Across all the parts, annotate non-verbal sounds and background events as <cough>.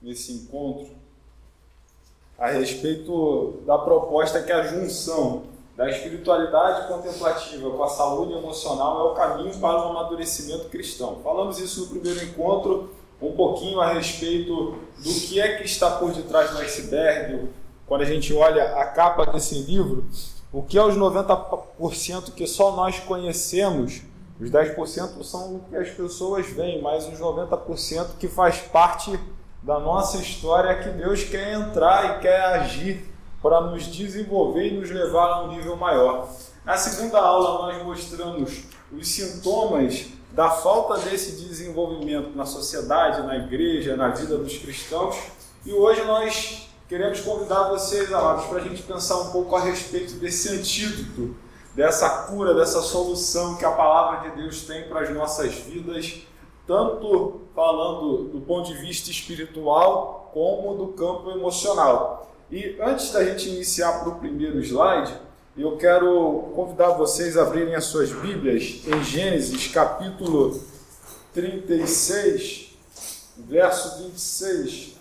nesse encontro a respeito da proposta que a junção da espiritualidade contemplativa com a saúde emocional é o caminho para o amadurecimento cristão. Falamos isso no primeiro encontro, um pouquinho a respeito do que é que está por detrás do iceberg, quando a gente olha a capa desse livro, o que é os 90% que só nós conhecemos, os 10% são o que as pessoas veem, mas os 90% que faz parte da nossa história que Deus quer entrar e quer agir para nos desenvolver e nos levar a um nível maior. Na segunda aula, nós mostramos os sintomas da falta desse desenvolvimento na sociedade, na igreja, na vida dos cristãos. E hoje nós queremos convidar vocês, amados, para a gente pensar um pouco a respeito desse antídoto, dessa cura, dessa solução que a palavra de Deus tem para as nossas vidas, tanto falando do ponto de vista espiritual como do campo emocional. E antes da gente iniciar para o primeiro slide, eu quero convidar vocês a abrirem as suas Bíblias em Gênesis capítulo 36, verso 26.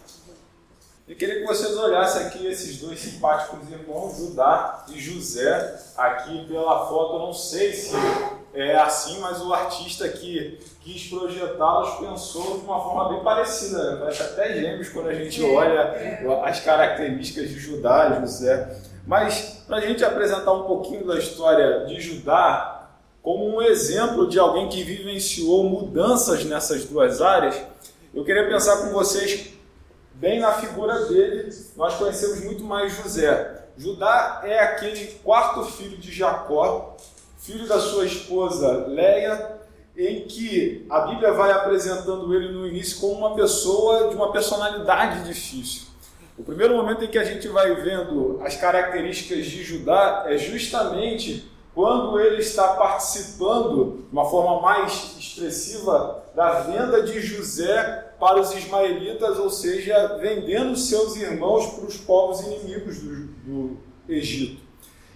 E queria que vocês olhassem aqui esses dois simpáticos irmãos, Judá e José, aqui pela foto. Eu não sei se é assim, mas o artista que quis projetá-los pensou de uma forma bem parecida. Né? Parece até gêmeos quando a gente olha as características de Judá e José. Mas para a gente apresentar um pouquinho da história de Judá, como um exemplo de alguém que vivenciou mudanças nessas duas áreas, eu queria pensar com vocês bem na figura dele. Nós conhecemos muito mais José. Judá é aquele quarto filho de Jacó, filho da sua esposa Leia, em que a Bíblia vai apresentando ele no início como uma pessoa de uma personalidade difícil. O primeiro momento em que a gente vai vendo as características de Judá é justamente quando ele está participando de uma forma mais expressiva da venda de José para os ismaelitas, ou seja, vendendo seus irmãos para os povos inimigos do, do Egito.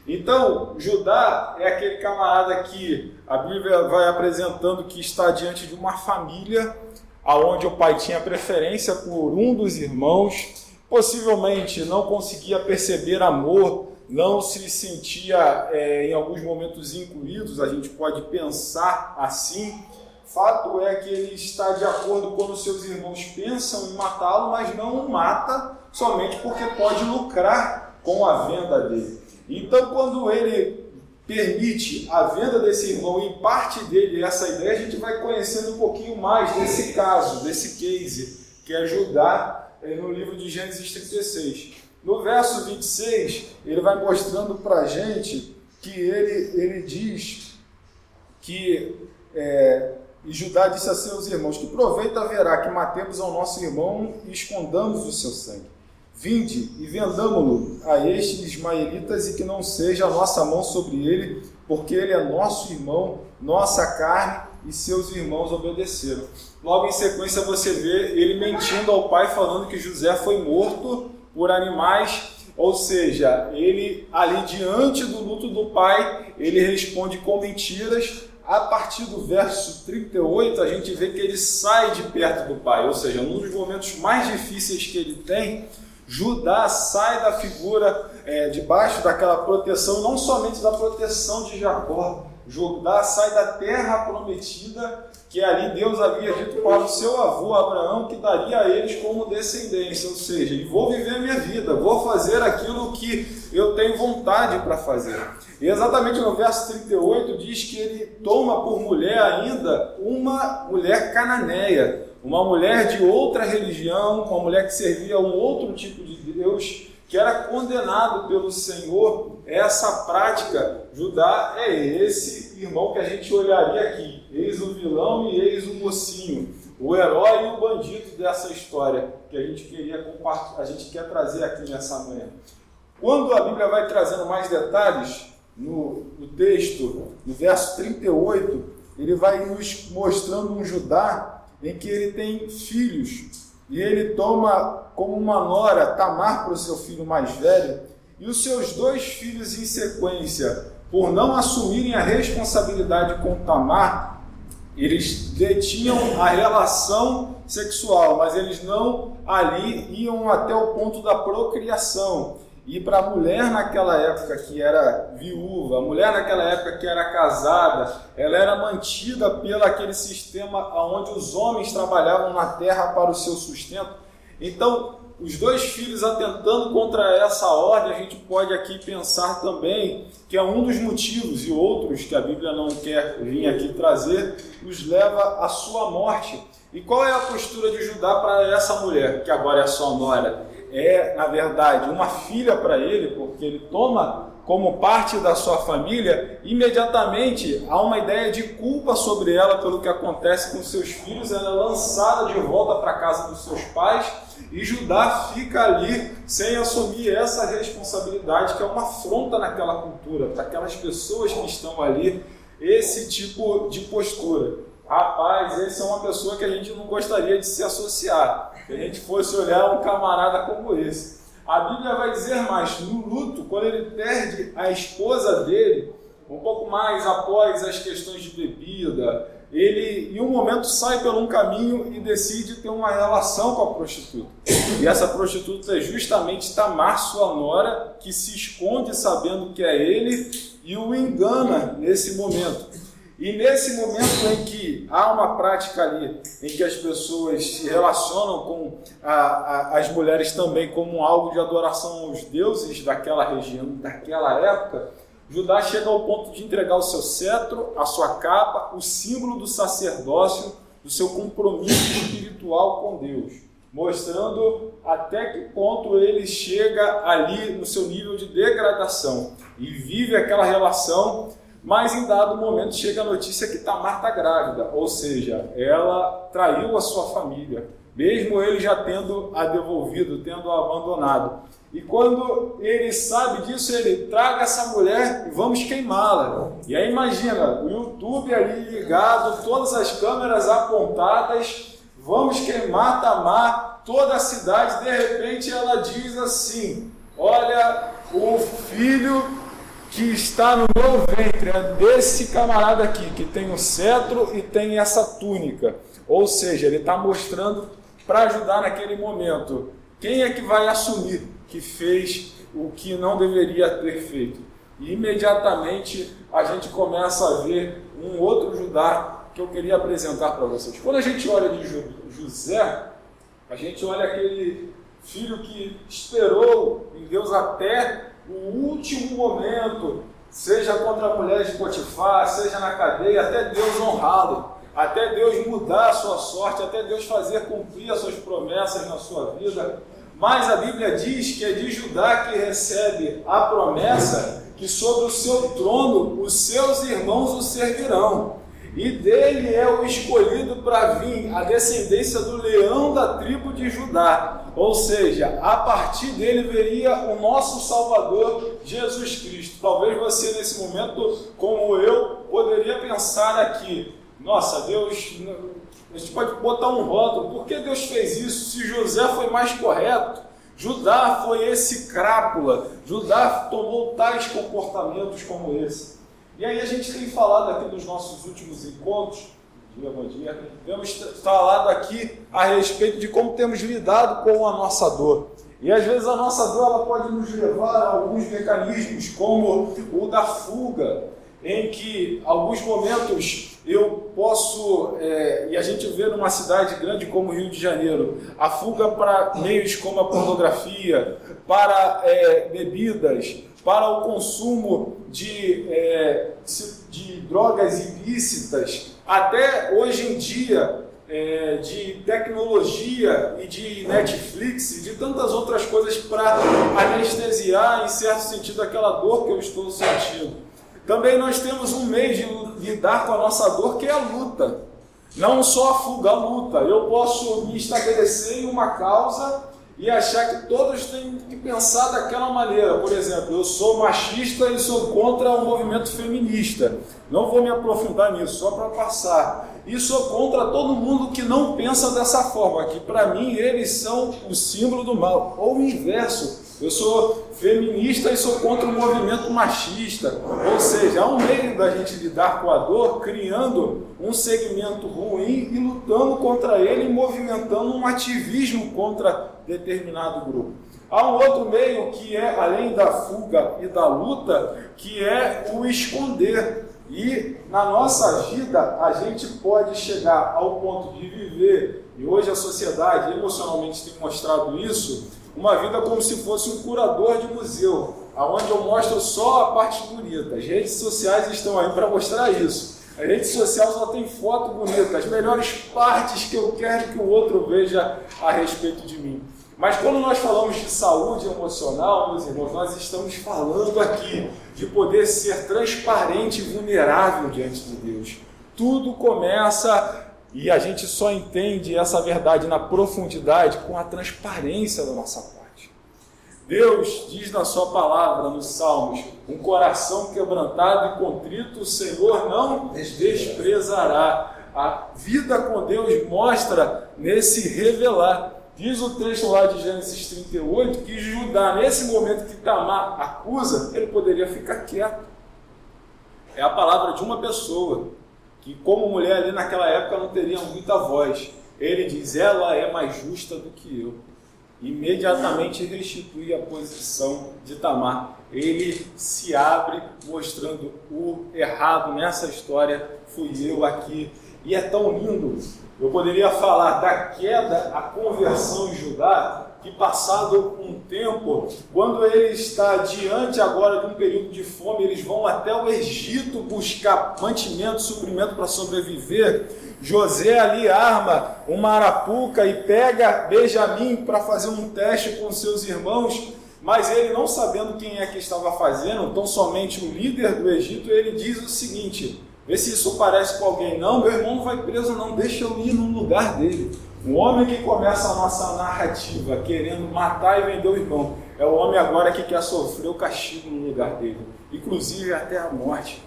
Então, Judá é aquele camarada que a Bíblia vai apresentando que está diante de uma família aonde o pai tinha preferência por um dos irmãos, possivelmente não conseguia perceber amor, não se sentia é, em alguns momentos incluídos, a gente pode pensar assim. Fato é que ele está de acordo os seus irmãos pensam em matá-lo, mas não o mata somente porque pode lucrar com a venda dele. Então, quando ele permite a venda desse irmão e parte dele essa ideia, a gente vai conhecendo um pouquinho mais desse caso, desse case, que é Judá é, no livro de Gênesis 36. No verso 26, ele vai mostrando para a gente que ele, ele diz que é, e Judá disse a seus irmãos: Que proveito haverá que matemos ao nosso irmão e escondamos o seu sangue? Vinde e vendamo-lo a estes ismaelitas e que não seja a nossa mão sobre ele, porque ele é nosso irmão, nossa carne e seus irmãos obedeceram. Logo em sequência você vê ele mentindo ao pai, falando que José foi morto por animais, ou seja, ele ali diante do luto do pai, ele responde com mentiras. A partir do verso 38, a gente vê que ele sai de perto do pai, ou seja, um dos momentos mais difíceis que ele tem, Judá sai da figura é, debaixo daquela proteção, não somente da proteção de Jacó, Judá sai da terra prometida que ali Deus havia dito para o seu avô Abraão que daria a eles como descendência, ou seja, vou viver a minha vida, vou fazer aquilo que eu tenho vontade para fazer. E exatamente no verso 38 diz que ele toma por mulher ainda uma mulher cananeia, uma mulher de outra religião, uma mulher que servia a um outro tipo de Deus, que era condenado pelo Senhor. Essa prática, Judá é esse irmão que a gente olharia aqui, eis o vilão e eis o mocinho, o herói e o bandido dessa história que a gente queria compartilhar, a gente quer trazer aqui nessa manhã. Quando a Bíblia vai trazendo mais detalhes no, no texto, no verso 38, ele vai nos mostrando um Judá em que ele tem filhos e ele toma como uma nora Tamar para o seu filho mais velho e os seus dois filhos em sequência, por não assumirem a responsabilidade com Tamar, eles detinham a relação sexual, mas eles não ali iam até o ponto da procriação. E para a mulher naquela época que era viúva, a mulher naquela época que era casada, ela era mantida pelo aquele sistema onde os homens trabalhavam na terra para o seu sustento. Então, os dois filhos atentando contra essa ordem, a gente pode aqui pensar também que é um dos motivos e outros que a Bíblia não quer vir aqui trazer, os leva à sua morte. E qual é a postura de Judá para essa mulher, que agora é sua nora? É, na verdade, uma filha para ele, porque ele toma como parte da sua família, imediatamente há uma ideia de culpa sobre ela pelo que acontece com seus filhos. Ela é lançada de volta para a casa dos seus pais e Judá fica ali sem assumir essa responsabilidade, que é uma afronta naquela cultura, para aquelas pessoas que estão ali, esse tipo de postura. Rapaz, esse é uma pessoa que a gente não gostaria de se associar. Se a gente fosse olhar um camarada como esse. A Bíblia vai dizer mais: no luto, quando ele perde a esposa dele, um pouco mais após as questões de bebida, ele em um momento sai por um caminho e decide ter uma relação com a prostituta. E essa prostituta é justamente Tamar, sua nora, que se esconde sabendo que é ele e o engana nesse momento. E nesse momento em que há uma prática ali, em que as pessoas se relacionam com a, a, as mulheres também como algo de adoração aos deuses daquela região, daquela época, Judá chega ao ponto de entregar o seu cetro, a sua capa, o símbolo do sacerdócio, do seu compromisso espiritual com Deus, mostrando até que ponto ele chega ali no seu nível de degradação e vive aquela relação, mas em dado momento chega a notícia que Tamar está grávida, ou seja, ela traiu a sua família, mesmo ele já tendo a devolvido, tendo a abandonado. E quando ele sabe disso, ele traga essa mulher e vamos queimá-la. E aí imagina, o YouTube ali ligado, todas as câmeras apontadas, vamos queimar Tamar, toda a cidade, de repente ela diz assim: Olha, o filho que está no meu ventre é desse camarada aqui, que tem o cetro e tem essa túnica. Ou seja, ele está mostrando para ajudar naquele momento. Quem é que vai assumir? que fez o que não deveria ter feito. E imediatamente a gente começa a ver um outro Judá que eu queria apresentar para vocês. Quando a gente olha de José, a gente olha aquele filho que esperou em Deus até o último momento, seja contra a mulher de Potifar, seja na cadeia, até Deus honrá-lo, até Deus mudar a sua sorte, até Deus fazer cumprir as suas promessas na sua vida. Mas a Bíblia diz que é de Judá que recebe a promessa que sobre o seu trono os seus irmãos o servirão. E dele é o escolhido para vir a descendência do leão da tribo de Judá. Ou seja, a partir dele veria o nosso Salvador Jesus Cristo. Talvez você, nesse momento, como eu, poderia pensar aqui: nossa, Deus a gente pode botar um rótulo. Por que Deus fez isso se José foi mais correto? Judá foi esse crápula. Judá tomou tais comportamentos como esse. E aí a gente tem falado aqui nos nossos últimos encontros, dia bom dia, temos falado aqui a respeito de como temos lidado com a nossa dor. E às vezes a nossa dor ela pode nos levar a alguns mecanismos, como o da fuga, em que alguns momentos eu posso, é, e a gente vê numa cidade grande como Rio de Janeiro, a fuga para meios como a pornografia, para é, bebidas, para o consumo de, é, de drogas ilícitas, até hoje em dia é, de tecnologia e de Netflix e de tantas outras coisas para anestesiar, em certo sentido, aquela dor que eu estou sentindo. Também nós temos um meio de lidar com a nossa dor que é a luta. Não só a fuga, a luta. Eu posso me estabelecer em uma causa e achar que todos têm que pensar daquela maneira. Por exemplo, eu sou machista e sou contra o movimento feminista. Não vou me aprofundar nisso, só para passar. e sou contra todo mundo que não pensa dessa forma, que para mim eles são o símbolo do mal, ou o inverso. Eu sou feminista e sou contra o movimento machista. Ou seja, há um meio da gente lidar com a dor criando um segmento ruim e lutando contra ele movimentando um ativismo contra determinado grupo. Há um outro meio que é, além da fuga e da luta, que é o esconder. E na nossa vida a gente pode chegar ao ponto de viver, e hoje a sociedade emocionalmente tem mostrado isso, uma vida como se fosse um curador de museu, aonde eu mostro só a parte bonita. As redes sociais estão aí para mostrar isso. A rede social só tem foto bonita, as melhores partes que eu quero que o outro veja a respeito de mim. Mas quando nós falamos de saúde emocional, meus irmãos, nós estamos falando aqui de poder ser transparente e vulnerável diante de Deus. Tudo começa e a gente só entende essa verdade na profundidade com a transparência da nossa parte. Deus diz na sua palavra, nos Salmos, um coração quebrantado e contrito, o Senhor não desprezará. A vida com Deus mostra nesse revelar. Diz o texto lá de Gênesis 38 que Judá, nesse momento que Tamar acusa, ele poderia ficar quieto. É a palavra de uma pessoa que, como mulher ali naquela época, não teria muita voz. Ele diz: Ela é mais justa do que eu. Imediatamente restitui a posição de Tamar. Ele se abre mostrando o errado nessa história. Fui eu aqui. E é tão lindo eu poderia falar da queda à conversão em Judá, que passado um tempo, quando ele está diante agora de um período de fome, eles vão até o Egito buscar mantimento, suprimento para sobreviver. José ali arma uma arapuca e pega Benjamim para fazer um teste com seus irmãos, mas ele não sabendo quem é que estava fazendo, tão somente o líder do Egito, ele diz o seguinte: Vê se isso parece com alguém. Não, meu irmão não vai preso, não. Deixa eu ir no lugar dele. Um homem que começa a nossa narrativa querendo matar e vender o irmão é o homem agora que quer sofrer o castigo no lugar dele, inclusive até a morte.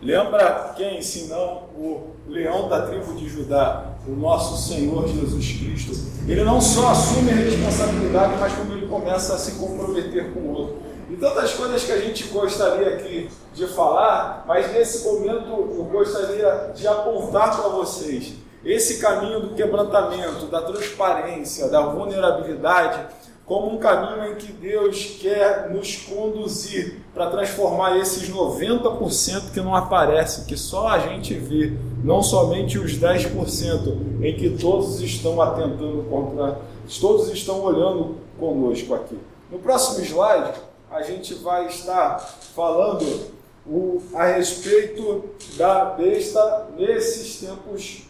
Lembra quem, senão o leão da tribo de Judá, o nosso Senhor Jesus Cristo? Ele não só assume a responsabilidade, mas como ele começa a se comprometer com o outro tantas coisas que a gente gostaria aqui de falar, mas nesse momento eu gostaria de apontar para vocês esse caminho do quebrantamento, da transparência, da vulnerabilidade, como um caminho em que Deus quer nos conduzir para transformar esses 90% que não aparecem, que só a gente vê, não somente os 10% em que todos estão atentando contra, todos estão olhando conosco aqui. No próximo slide, a gente vai estar falando o, a respeito da besta nesses tempos,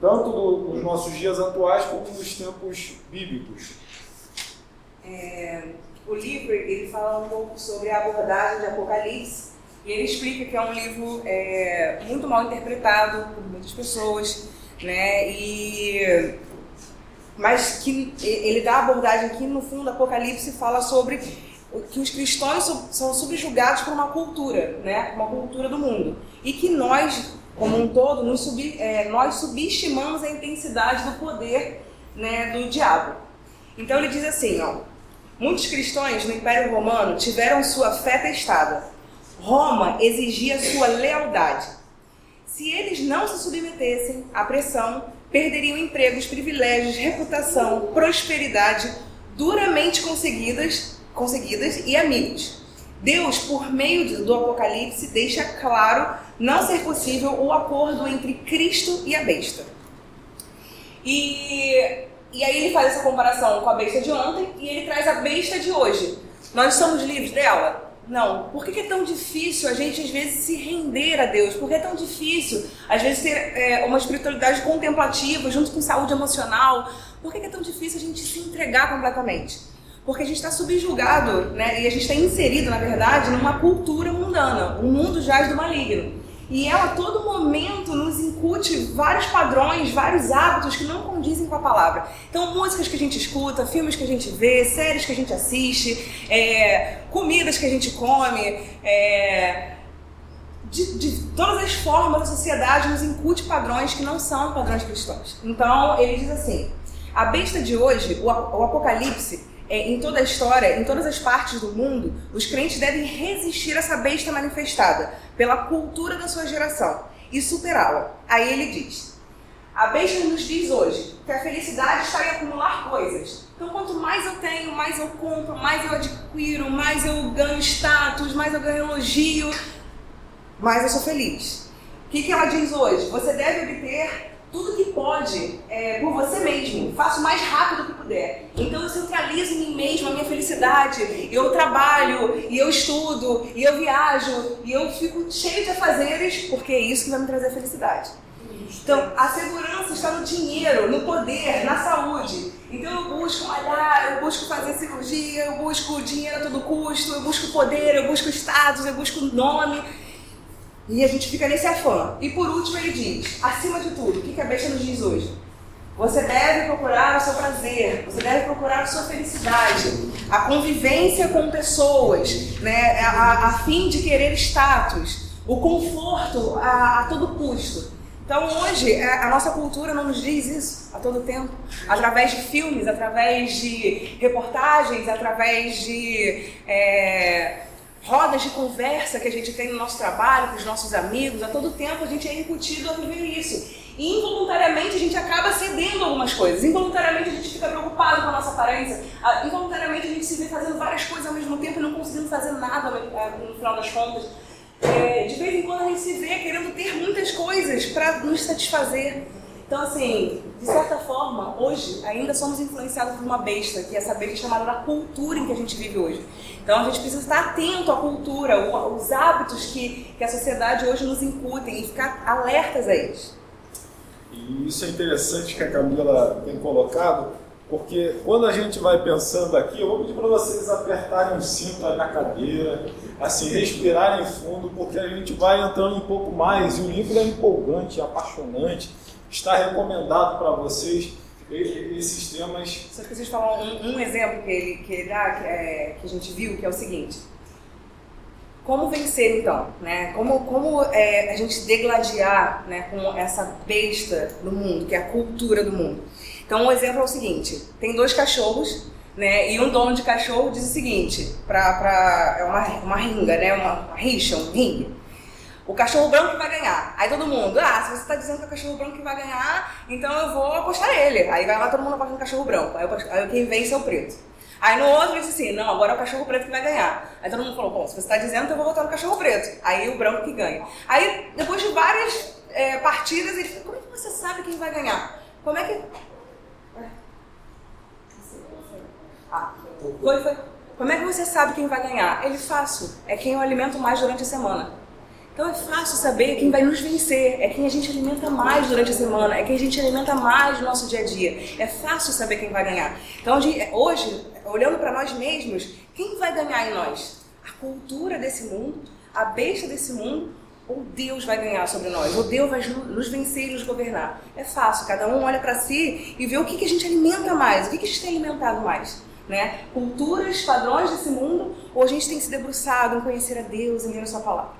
tanto do, dos nossos dias atuais como nos tempos bíblicos. É, o livro ele fala um pouco sobre a abordagem de Apocalipse e ele explica que é um livro é, muito mal interpretado por muitas pessoas, né? E mas que ele dá a abordagem que no fundo Apocalipse fala sobre que os cristãos são subjugados por uma cultura, né? Uma cultura do mundo. E que nós, como um todo, nos sub, é, nós subestimamos a intensidade do poder né, do diabo. Então ele diz assim, ó, muitos cristãos no Império Romano tiveram sua fé testada. Roma exigia sua lealdade. Se eles não se submetessem à pressão, perderiam empregos, privilégios, reputação, prosperidade duramente conseguidas conseguidas e amigos. Deus, por meio do Apocalipse, deixa claro não ser possível o acordo entre Cristo e a besta. E, e aí ele faz essa comparação com a besta de ontem e ele traz a besta de hoje. Nós somos livres dela? Não. Por que é tão difícil a gente, às vezes, se render a Deus? Por que é tão difícil, às vezes, ter é, uma espiritualidade contemplativa junto com saúde emocional? Por que é tão difícil a gente se entregar completamente? Porque a gente está subjugado, né? E a gente está inserido, na verdade, numa cultura mundana. O mundo jaz do maligno. E ela, a todo momento, nos incute vários padrões, vários hábitos que não condizem com a palavra. Então, músicas que a gente escuta, filmes que a gente vê, séries que a gente assiste, é, comidas que a gente come, é, de, de, todas as formas da sociedade nos incute padrões que não são padrões cristãos. Então, ele diz assim: a besta de hoje, o, o Apocalipse, em toda a história, em todas as partes do mundo, os crentes devem resistir a essa besta manifestada pela cultura da sua geração e superá-la. Aí ele diz: a besta nos diz hoje que a felicidade está em acumular coisas. Então, quanto mais eu tenho, mais eu compro, mais eu adquiro, mais eu ganho status, mais eu ganho elogio, mais eu sou feliz. O que, que ela diz hoje? Você deve obter tudo que pode é, por você mesmo. Faça o mais rápido que puder. Então eu centralizo em mim mesmo a minha felicidade. Eu trabalho, e eu estudo, e eu viajo, e eu fico cheio de afazeres, porque é isso que vai me trazer felicidade. Então, a segurança está no dinheiro, no poder, na saúde. Então, eu busco malhar, eu busco fazer cirurgia, eu busco dinheiro a todo custo, eu busco poder, eu busco status, eu busco nome. E a gente fica nesse afã. E por último ele diz, acima de tudo, o que a besta nos diz hoje? Você deve procurar o seu prazer, você deve procurar a sua felicidade, a convivência com pessoas, né, a, a fim de querer status, o conforto a, a todo custo. Então hoje é, a nossa cultura não nos diz isso a todo tempo, através de filmes, através de reportagens, através de é, rodas de conversa que a gente tem no nosso trabalho, com os nossos amigos, a todo tempo a gente é incutido a viver isso. E involuntariamente a gente acaba cedendo algumas coisas, involuntariamente a gente fica preocupado com a nossa aparência, involuntariamente a gente se vê fazendo várias coisas ao mesmo tempo e não conseguindo fazer nada no final das contas. É, de vez em quando a gente se vê querendo ter muitas coisas para nos satisfazer. Então, assim, de certa forma, hoje ainda somos influenciados por uma besta, que é essa besta chamada da cultura em que a gente vive hoje. Então, a gente precisa estar atento à cultura, os hábitos que, que a sociedade hoje nos incutem e ficar alertas a eles. E isso é interessante que a Camila tem colocado, porque quando a gente vai pensando aqui, eu vou pedir para vocês apertarem o cinto na cadeira, assim, respirarem fundo, porque a gente vai entrando um pouco mais. E o livro é empolgante, apaixonante está recomendado para vocês esses temas. Só preciso falar um, um, exemplo que ele, que ele dá, que, é, que a gente viu, que é o seguinte. Como vencer então? Né? Como, como é, a gente degladiar né, com essa besta do mundo, que é a cultura do mundo? Então, um exemplo é o seguinte: tem dois cachorros, né, e um dono de cachorro diz o seguinte: pra, é uma, uma ringa, né, uma, uma rixa, um ringue o cachorro branco que vai ganhar. Aí todo mundo, ah, se você está dizendo que é o cachorro branco que vai ganhar, então eu vou apostar nele. Aí vai lá todo mundo apostar no cachorro branco. Aí, aí quem vence é o preto. Aí no outro disse assim, não, agora é o cachorro preto que vai ganhar. Aí todo mundo falou, bom, se você está dizendo, então eu vou votar no cachorro preto. Aí o branco que ganha. Aí depois de várias é, partidas, ele como é que você sabe quem vai ganhar? Como é que... Ah, foi, foi. Como é que você sabe quem vai ganhar? Ele fácil, é quem eu alimento mais durante a semana. Então é fácil saber quem vai nos vencer, é quem a gente alimenta mais durante a semana, é quem a gente alimenta mais no nosso dia a dia. É fácil saber quem vai ganhar. Então hoje, olhando para nós mesmos, quem vai ganhar em nós? A cultura desse mundo, a besta desse mundo, ou Deus vai ganhar sobre nós, ou Deus vai nos vencer e nos governar. É fácil, cada um olha para si e vê o que, que a gente alimenta mais, o que, que a gente tem alimentado mais. Né? Culturas, padrões desse mundo, ou a gente tem se debruçado em conhecer a Deus, em ler a sua palavra.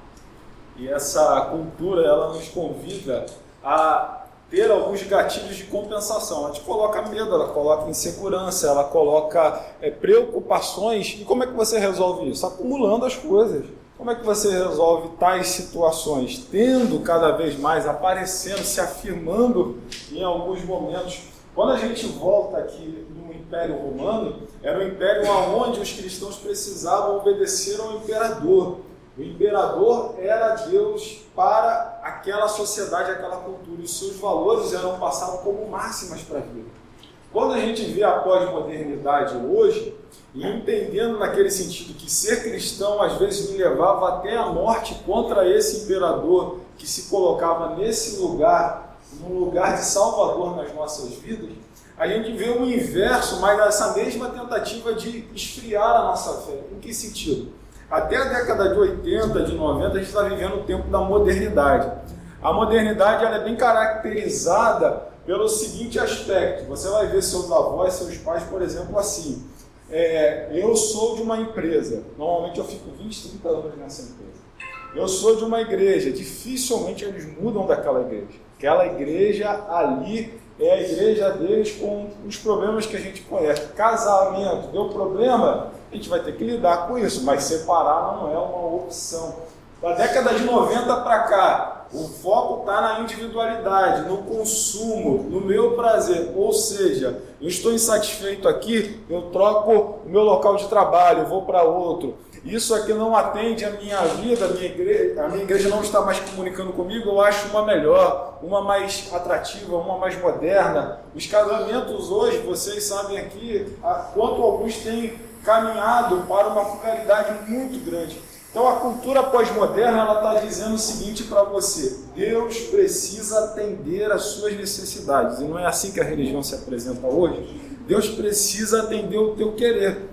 E essa cultura ela nos convida a ter alguns gatilhos de compensação. Ela te coloca medo, ela coloca insegurança, ela coloca é, preocupações. E como é que você resolve isso? Acumulando as coisas. Como é que você resolve tais situações? Tendo cada vez mais, aparecendo, se afirmando em alguns momentos. Quando a gente volta aqui no Império Romano, era um império onde os cristãos precisavam obedecer ao imperador. O imperador era Deus para aquela sociedade, aquela cultura, e seus valores eram passados como máximas para a vida. Quando a gente vê a pós-modernidade hoje, e entendendo naquele sentido que ser cristão às vezes me levava até a morte contra esse imperador que se colocava nesse lugar, num lugar de salvador nas nossas vidas, a gente vê o inverso, mas essa mesma tentativa de esfriar a nossa fé. Em que sentido? Até a década de 80, de 90, a gente está vivendo o tempo da modernidade. A modernidade ela é bem caracterizada pelo seguinte aspecto: você vai ver seus avós, seus pais, por exemplo, assim. É, eu sou de uma empresa, normalmente eu fico 20, 30 anos nessa empresa. eu sou de uma igreja, dificilmente eles mudam daquela igreja. Aquela igreja ali é a igreja deles com os problemas que a gente conhece. Casamento, deu problema, a gente vai ter que lidar com isso, mas separar não é uma opção. Da década de 90 para cá, o foco está na individualidade, no consumo, no meu prazer. Ou seja, eu estou insatisfeito aqui, eu troco o meu local de trabalho, vou para outro. Isso aqui não atende a minha vida, a minha, igreja, a minha igreja não está mais comunicando comigo, eu acho uma melhor, uma mais atrativa, uma mais moderna. Os casamentos hoje, vocês sabem aqui, quanto alguns têm caminhado para uma pluralidade muito grande. Então a cultura pós-moderna ela está dizendo o seguinte para você: Deus precisa atender às suas necessidades. E não é assim que a religião se apresenta hoje. Deus precisa atender o teu querer.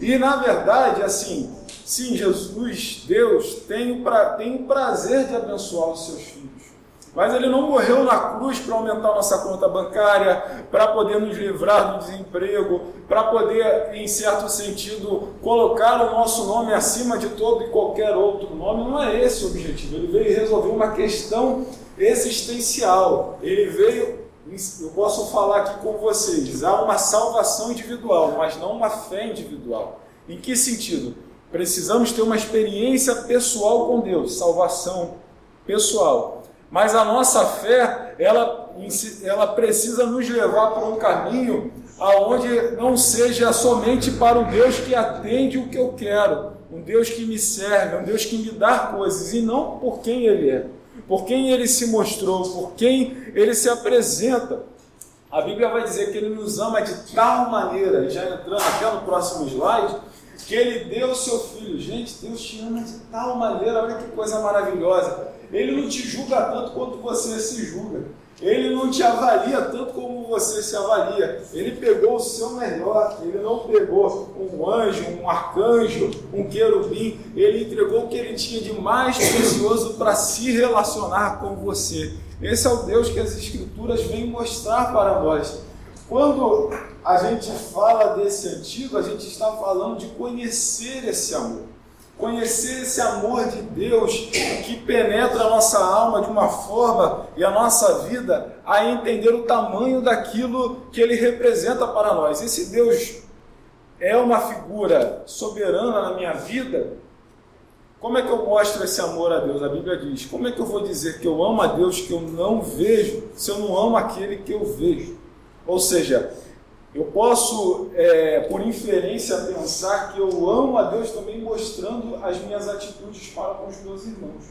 E na verdade, assim, sim, Jesus, Deus tem o, tem o prazer de abençoar os seus filhos. Mas ele não morreu na cruz para aumentar nossa conta bancária, para poder nos livrar do desemprego, para poder, em certo sentido, colocar o nosso nome acima de todo e qualquer outro nome. Não é esse o objetivo. Ele veio resolver uma questão existencial. Ele veio, eu posso falar aqui com vocês, há uma salvação individual, mas não uma fé individual. Em que sentido? Precisamos ter uma experiência pessoal com Deus, salvação pessoal. Mas a nossa fé, ela, ela precisa nos levar para um caminho aonde não seja somente para o Deus que atende o que eu quero, um Deus que me serve, um Deus que me dá coisas, e não por quem Ele é, por quem Ele se mostrou, por quem Ele se apresenta. A Bíblia vai dizer que Ele nos ama de tal maneira, já entrando até no próximo slide, que Ele deu o seu Filho. Gente, Deus te ama de tal maneira, olha que coisa maravilhosa ele não te julga tanto quanto você se julga. Ele não te avalia tanto como você se avalia. Ele pegou o seu melhor. Ele não pegou um anjo, um arcanjo, um querubim. Ele entregou o que ele tinha de mais precioso para se relacionar com você. Esse é o Deus que as Escrituras vêm mostrar para nós. Quando a gente fala desse antigo, a gente está falando de conhecer esse amor conhecer esse amor de Deus que penetra a nossa alma de uma forma e a nossa vida a entender o tamanho daquilo que ele representa para nós. Esse Deus é uma figura soberana na minha vida. Como é que eu mostro esse amor a Deus? A Bíblia diz: como é que eu vou dizer que eu amo a Deus que eu não vejo se eu não amo aquele que eu vejo? Ou seja, eu posso, é, por inferência, pensar que eu amo a Deus também mostrando as minhas atitudes para com os meus irmãos.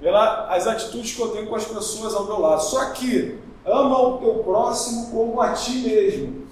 Pela, as atitudes que eu tenho com as pessoas ao meu lado. Só que ama o teu próximo como a ti mesmo.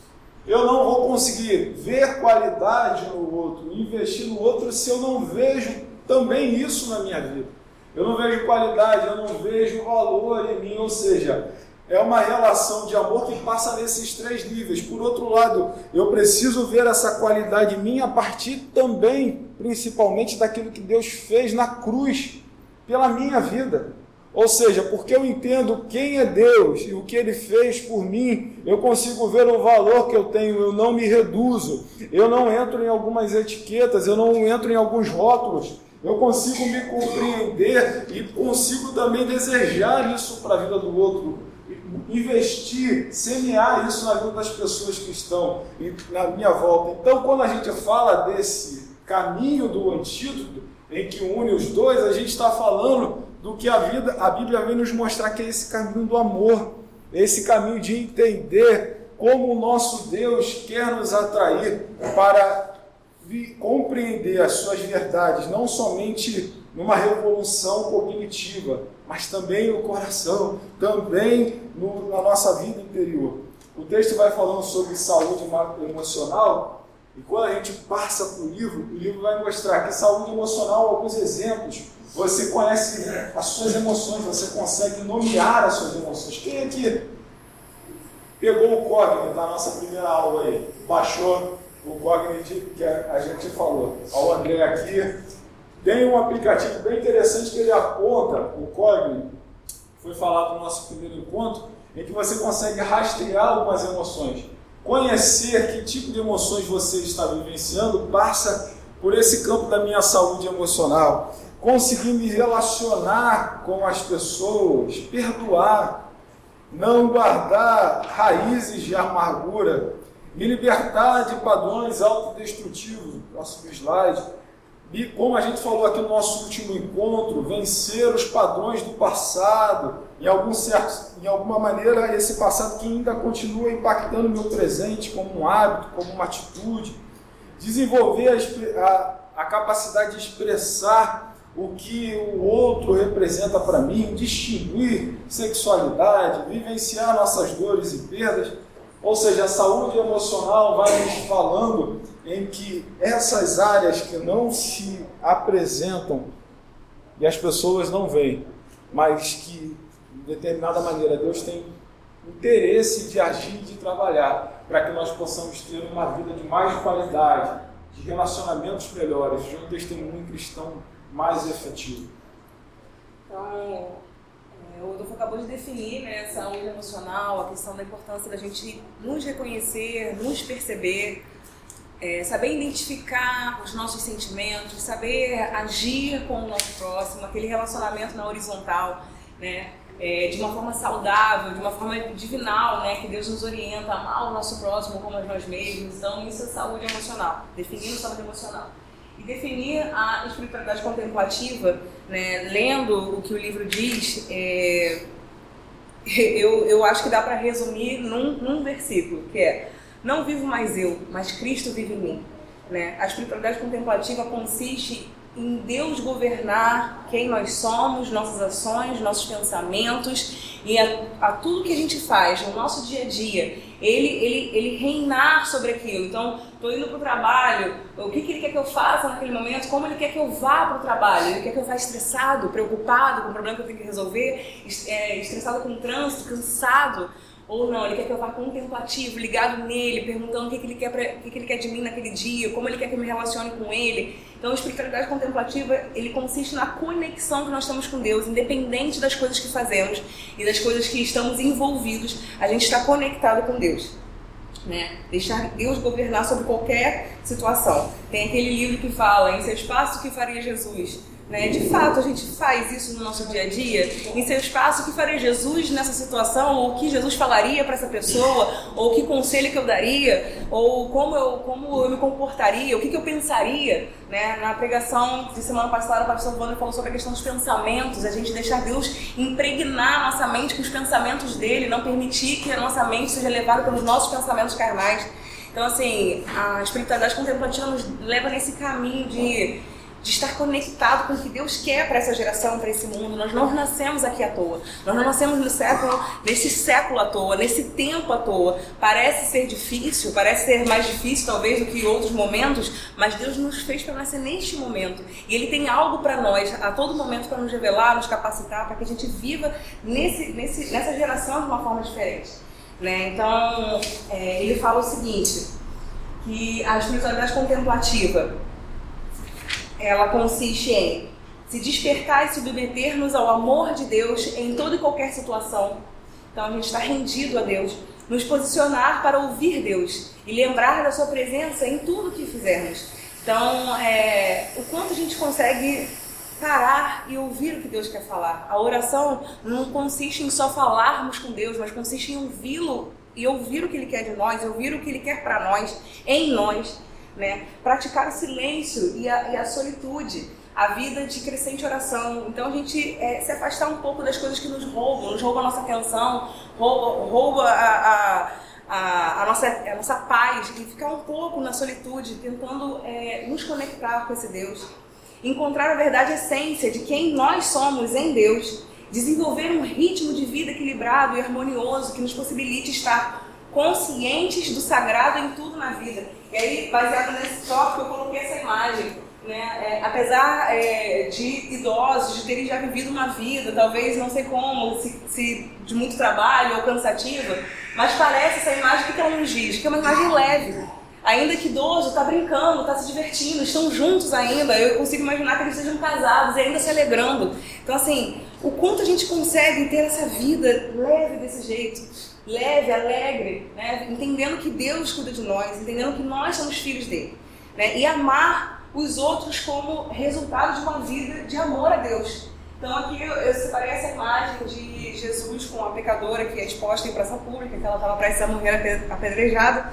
Eu não vou conseguir ver qualidade no outro, investir no outro, se eu não vejo também isso na minha vida. Eu não vejo qualidade, eu não vejo valor em mim, ou seja, é uma relação de amor que passa nesses três níveis. Por outro lado, eu preciso ver essa qualidade minha a partir também, principalmente, daquilo que Deus fez na cruz pela minha vida. Ou seja, porque eu entendo quem é Deus e o que Ele fez por mim, eu consigo ver o valor que eu tenho, eu não me reduzo, eu não entro em algumas etiquetas, eu não entro em alguns rótulos, eu consigo me compreender e consigo também desejar isso para a vida do outro investir, semear isso na vida das pessoas que estão na minha volta. Então, quando a gente fala desse caminho do antídoto, em que une os dois, a gente está falando do que a vida, a Bíblia vem nos mostrar que é esse caminho do amor, esse caminho de entender como o nosso Deus quer nos atrair para compreender as suas verdades, não somente numa revolução cognitiva, mas também no coração, também no, na nossa vida interior. O texto vai falando sobre saúde emocional, e quando a gente passa para o livro, o livro vai mostrar que saúde emocional, alguns exemplos, você conhece as suas emoções, você consegue nomear as suas emoções. Quem aqui pegou o Cogni da nossa primeira aula aí, baixou o Cogni que a gente falou? O André aqui, tem um aplicativo bem interessante que ele aponta, o Cogni, foi falado no nosso primeiro encontro, em que você consegue rastrear algumas emoções. Conhecer que tipo de emoções você está vivenciando passa por esse campo da minha saúde emocional. conseguir me relacionar com as pessoas, perdoar, não guardar raízes de amargura, me libertar de padrões autodestrutivos, próximo slide, e como a gente falou aqui no nosso último encontro, vencer os padrões do passado, em, algum certo, em alguma maneira esse passado que ainda continua impactando o meu presente como um hábito, como uma atitude, desenvolver a, a, a capacidade de expressar o que o outro representa para mim, distinguir sexualidade, vivenciar nossas dores e perdas. Ou seja, a saúde emocional vai nos falando em que essas áreas que não se apresentam e as pessoas não veem, mas que de determinada maneira Deus tem interesse de agir, de trabalhar, para que nós possamos ter uma vida de mais qualidade, de relacionamentos melhores, de um testemunho cristão mais efetivo. Então, é, o Adolfo acabou de definir né, a saúde emocional, a questão da importância da gente nos reconhecer, nos perceber, é, saber identificar os nossos sentimentos, saber agir com o nosso próximo, aquele relacionamento na horizontal, né? É, de uma forma saudável, de uma forma divinal, né? Que Deus nos orienta a amar o nosso próximo como a nós mesmos. Então, isso é saúde emocional, definir saúde emocional. E definir a espiritualidade contemplativa, né? lendo o que o livro diz, é, <laughs> eu, eu acho que dá para resumir num, num versículo, que é não vivo mais eu, mas Cristo vive em mim. Né? A espiritualidade contemplativa consiste em Deus governar quem nós somos, nossas ações, nossos pensamentos e a, a, tudo que a gente faz no nosso dia a dia. Ele, ele, ele reinar sobre aquilo. Então, estou indo para o trabalho, o que, que ele quer que eu faça naquele momento, como ele quer que eu vá para o trabalho. Ele quer que eu vá estressado, preocupado com o problema que eu tenho que resolver, é, estressado com o trânsito, cansado ou não, ele quer que eu vá contemplativo, ligado nele, perguntando o que, que, ele, quer pra, o que, que ele quer de mim naquele dia, como ele quer que eu me relacione com ele. Então, a espiritualidade contemplativa, ele consiste na conexão que nós temos com Deus, independente das coisas que fazemos e das coisas que estamos envolvidos, a gente está conectado com Deus. Né? Deixar Deus governar sobre qualquer situação. Tem aquele livro que fala, em seu espaço, que faria Jesus? Né? De fato, a gente faz isso no nosso dia a dia. Em seu espaço, o que faria Jesus nessa situação? Ou o que Jesus falaria para essa pessoa? Ou que conselho que eu daria? Ou como eu, como eu me comportaria? O que, que eu pensaria? Né? Na pregação de semana passada, o pastor Wander falou sobre a questão dos pensamentos. A gente deixar Deus impregnar a nossa mente com os pensamentos dele, não permitir que a nossa mente seja levada pelos nossos pensamentos carnais. Então, assim, a espiritualidade contemplativa nos leva nesse caminho de de estar conectado com o que Deus quer para essa geração, para esse mundo. Nós não nascemos aqui à toa. Nós não nascemos no século, nesse século à toa, nesse tempo à toa. Parece ser difícil, parece ser mais difícil talvez do que outros momentos, mas Deus nos fez para nascer neste momento. E Ele tem algo para nós a todo momento para nos revelar, nos capacitar, para que a gente viva nesse, nesse, nessa geração de uma forma diferente. Né? Então, é, ele fala o seguinte, que a espiritualidade contemplativa ela consiste em se despertar e submeter-nos ao amor de Deus em toda e qualquer situação. Então a gente está rendido a Deus, nos posicionar para ouvir Deus e lembrar da Sua presença em tudo que fizermos. Então, é, o quanto a gente consegue parar e ouvir o que Deus quer falar. A oração não consiste em só falarmos com Deus, mas consiste em ouvi-lo e ouvir o que Ele quer de nós, ouvir o que Ele quer para nós, em nós né? Praticar o silêncio e a, e a solitude, a vida de crescente oração. Então a gente é, se afastar um pouco das coisas que nos roubam, nos roubam a nossa atenção, rouba, rouba a, a, a, a, nossa, a nossa paz e ficar um pouco na solitude, tentando é, nos conectar com esse Deus. Encontrar a verdade essência de quem nós somos em Deus. Desenvolver um ritmo de vida equilibrado e harmonioso que nos possibilite estar conscientes do sagrado em tudo na vida. E aí, baseado nesse tópico, eu coloquei essa imagem. Né? É, apesar é, de idosos, de terem já vivido uma vida, talvez não sei como, se, se de muito trabalho ou cansativa, mas parece essa imagem que ela nos diz, que é uma imagem leve. Ainda que idoso está brincando, está se divertindo, estão juntos ainda. Eu consigo imaginar que eles sejam casados e ainda se alegrando. Então, assim, o quanto a gente consegue ter essa vida leve desse jeito, leve, alegre, né? entendendo que Deus cuida de nós, entendendo que nós somos filhos dele. Né? E amar os outros como resultado de uma vida de amor a Deus. Então aqui eu, eu separei essa imagem de Jesus com a pecadora que é exposta em praça pública, que ela estava prestes a morrer apedrejada.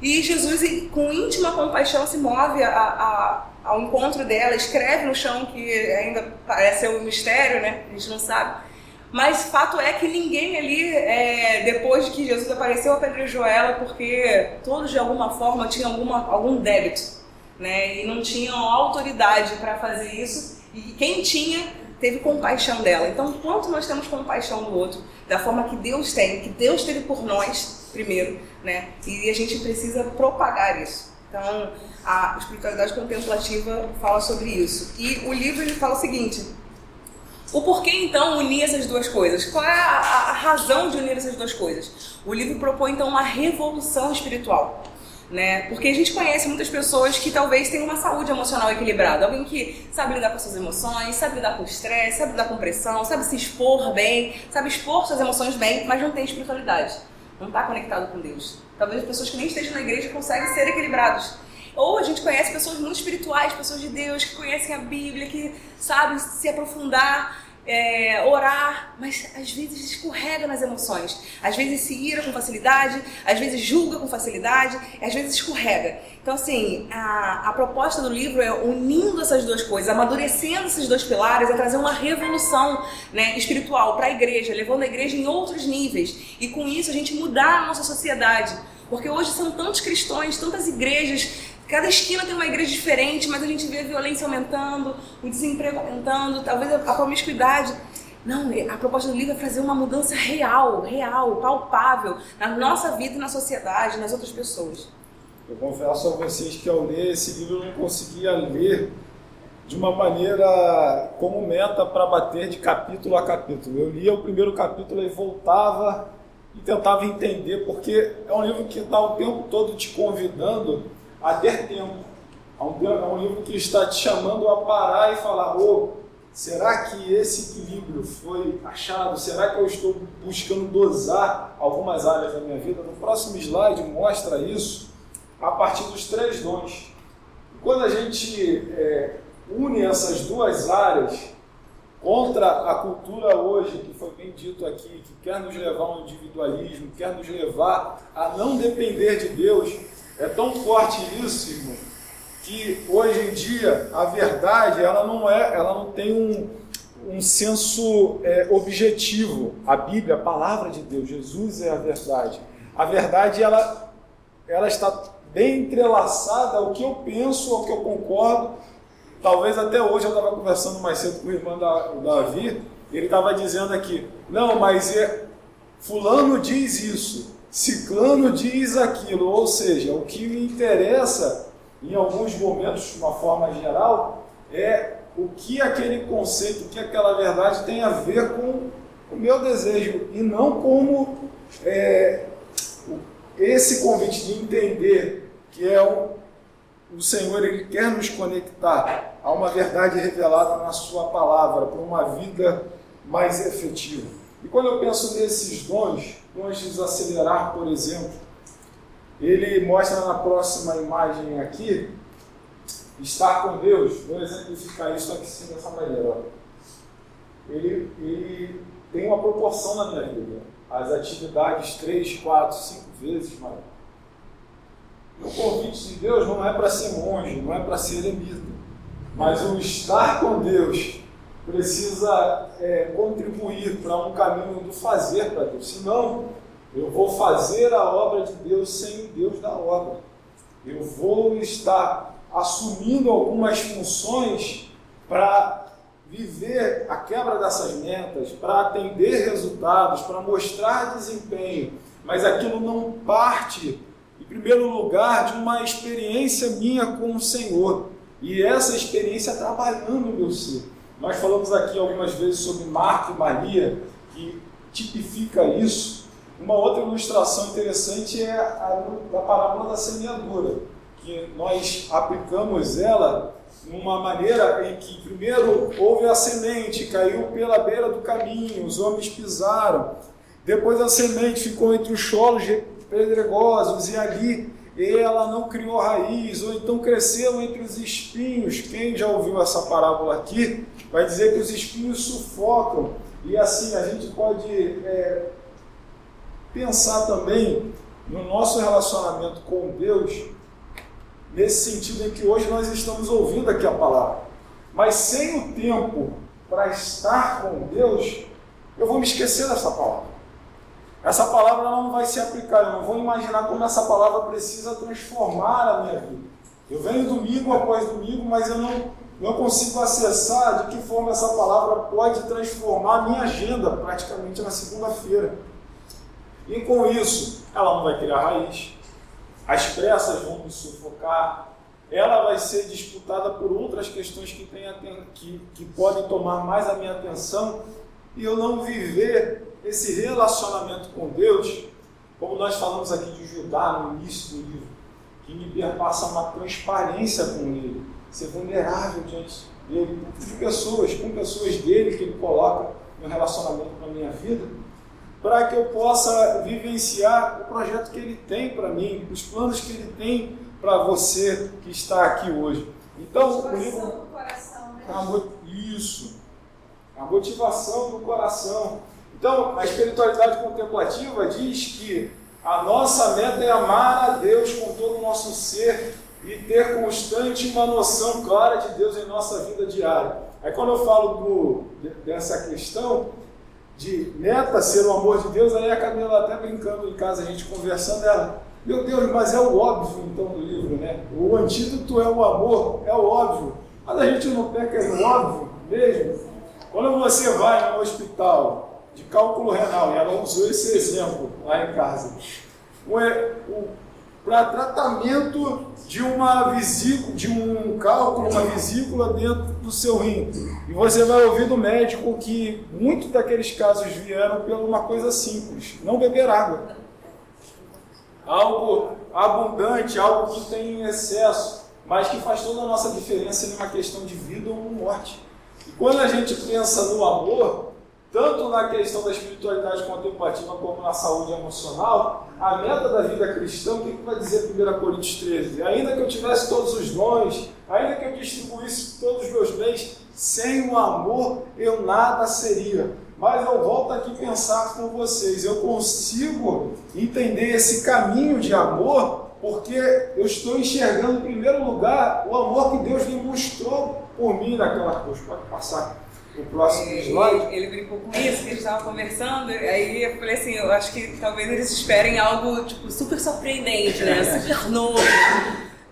E Jesus, com íntima compaixão, se move a, a, ao encontro dela, escreve no chão, que ainda parece um mistério, né? A gente não sabe. Mas fato é que ninguém ali, é, depois de que Jesus apareceu, apedrejou ela, porque todos de alguma forma tinham alguma, algum débito, né? E não tinham autoridade para fazer isso. E quem tinha teve compaixão dela. Então, quanto nós temos compaixão do outro, da forma que Deus tem, que Deus teve por nós primeiro, né? E a gente precisa propagar isso. Então, a espiritualidade contemplativa fala sobre isso. E o livro ele fala o seguinte: o porquê então unir essas duas coisas? Qual é a, a razão de unir essas duas coisas? O livro propõe então uma revolução espiritual né? Porque a gente conhece muitas pessoas que talvez tenham uma saúde emocional equilibrada, alguém que sabe lidar com suas emoções, sabe lidar com estresse, sabe lidar com pressão, sabe se expor bem, sabe expor suas emoções bem, mas não tem espiritualidade, não está conectado com Deus. Talvez as pessoas que nem estejam na igreja conseguem ser equilibrados. Ou a gente conhece pessoas muito espirituais, pessoas de Deus, que conhecem a Bíblia, que sabem se aprofundar é, orar, mas às vezes escorrega nas emoções. Às vezes se ira com facilidade, às vezes julga com facilidade, às vezes escorrega. Então, assim, a, a proposta do livro é unindo essas duas coisas, amadurecendo esses dois pilares, é trazer uma revolução né, espiritual para a igreja, levando a igreja em outros níveis. E com isso a gente mudar a nossa sociedade. Porque hoje são tantos cristãos, tantas igrejas Cada esquina tem uma igreja diferente, mas a gente vê a violência aumentando, o desemprego aumentando, talvez a promiscuidade. Não, a proposta do livro é fazer uma mudança real, real, palpável na nossa vida na sociedade, nas outras pessoas. Eu confesso a vocês que ao ler esse livro eu não conseguia ler de uma maneira como meta para bater de capítulo a capítulo. Eu lia o primeiro capítulo e voltava e tentava entender, porque é um livro que está o tempo todo te convidando a ter tempo. É um, é um livro que está te chamando a parar e falar: oh, será que esse equilíbrio foi achado? Será que eu estou buscando dosar algumas áreas da minha vida? No próximo slide mostra isso a partir dos três dons. quando a gente é, une essas duas áreas contra a cultura hoje, que foi bem dito aqui, que quer nos levar ao individualismo, quer nos levar a não depender de Deus, é tão forte isso, irmão, que hoje em dia a verdade ela não é, ela não tem um, um senso é, objetivo. A Bíblia, a palavra de Deus, Jesus é a verdade. A verdade ela, ela está bem entrelaçada ao que eu penso, ao que eu concordo. Talvez até hoje eu estava conversando mais cedo com o irmão da, Davi, ele estava dizendo aqui, não, mas é, fulano diz isso, Ciclano diz aquilo, ou seja, o que me interessa em alguns momentos, de uma forma geral, é o que aquele conceito, o que aquela verdade tem a ver com o meu desejo e não como é, esse convite de entender que é o, Senhor ele quer nos conectar a uma verdade revelada na Sua palavra para uma vida mais efetiva. E quando eu penso nesses dons, dons de desacelerar, por exemplo, ele mostra na próxima imagem aqui, estar com Deus, vou exemplificar isso aqui sim dessa maneira. Ele, ele tem uma proporção na minha vida. As atividades três, quatro, cinco vezes mais. O convite de Deus não é para ser monge, não é para ser eremita, mas o estar com Deus precisa é, contribuir para um caminho do fazer para Deus. Senão, eu vou fazer a obra de Deus sem o Deus da obra. Eu vou estar assumindo algumas funções para viver a quebra dessas metas, para atender resultados, para mostrar desempenho, mas aquilo não parte, em primeiro lugar, de uma experiência minha com o Senhor. E essa experiência trabalhando o meu ser. Nós falamos aqui algumas vezes sobre Marta e Maria, que tipifica isso. Uma outra ilustração interessante é a da parábola da semeadura, que nós aplicamos ela numa maneira em que primeiro houve a semente, caiu pela beira do caminho, os homens pisaram. Depois a semente ficou entre os cholos pedregosos e ali ela não criou raiz, ou então cresceu entre os espinhos. Quem já ouviu essa parábola aqui vai dizer que os espinhos sufocam. E assim a gente pode é, pensar também no nosso relacionamento com Deus, nesse sentido em que hoje nós estamos ouvindo aqui a palavra. Mas sem o tempo para estar com Deus, eu vou me esquecer dessa palavra. Essa palavra não vai se aplicar, eu não vou imaginar como essa palavra precisa transformar a minha vida. Eu venho domingo após domingo, mas eu não, não consigo acessar de que forma essa palavra pode transformar a minha agenda praticamente na segunda-feira. E com isso, ela não vai criar raiz, as pressas vão me sufocar, ela vai ser disputada por outras questões que, tem, que, que podem tomar mais a minha atenção. E eu não viver esse relacionamento com Deus, como nós falamos aqui de Judá no início do livro, que me perpassa uma transparência com Ele, ser vulnerável diante dele, de pessoas, com pessoas dele que Ele coloca no relacionamento com a minha vida, para que eu possa vivenciar o projeto que Ele tem para mim, os planos que Ele tem para você que está aqui hoje. Então, o livro. Do coração, né? isso. A motivação do coração. Então, a espiritualidade contemplativa diz que a nossa meta é amar a Deus com todo o nosso ser e ter constante uma noção clara de Deus em nossa vida diária. Aí, quando eu falo do, dessa questão de meta ser o amor de Deus, aí a Camila até brincando em casa, a gente conversando, ela, meu Deus, mas é o óbvio então do livro, né? O antídoto é o amor, é o óbvio. Mas a gente não peca no óbvio mesmo. Quando você vai no hospital de cálculo renal, e ela usou esse exemplo lá em casa, para tratamento de uma vesícula, de um cálculo, uma vesícula dentro do seu rim. E você vai ouvir do médico que muitos daqueles casos vieram por uma coisa simples, não beber água algo abundante, algo que tem excesso, mas que faz toda a nossa diferença em uma questão de vida ou morte. E quando a gente pensa no amor, tanto na questão da espiritualidade contemplativa como na saúde emocional, a meta da vida cristã, o que vai dizer 1 Coríntios 13? Ainda que eu tivesse todos os dons, ainda que eu distribuísse todos os meus bens, sem o amor eu nada seria. Mas eu volto aqui pensar com vocês, eu consigo entender esse caminho de amor porque eu estou enxergando em primeiro lugar o amor que Deus demonstrou por mim naquela cruz. Pode passar o próximo slide. Ele, ele brincou com isso, que a gente estava conversando, aí eu falei assim, eu acho que talvez eles esperem algo tipo, super surpreendente, né? <laughs> Super novo.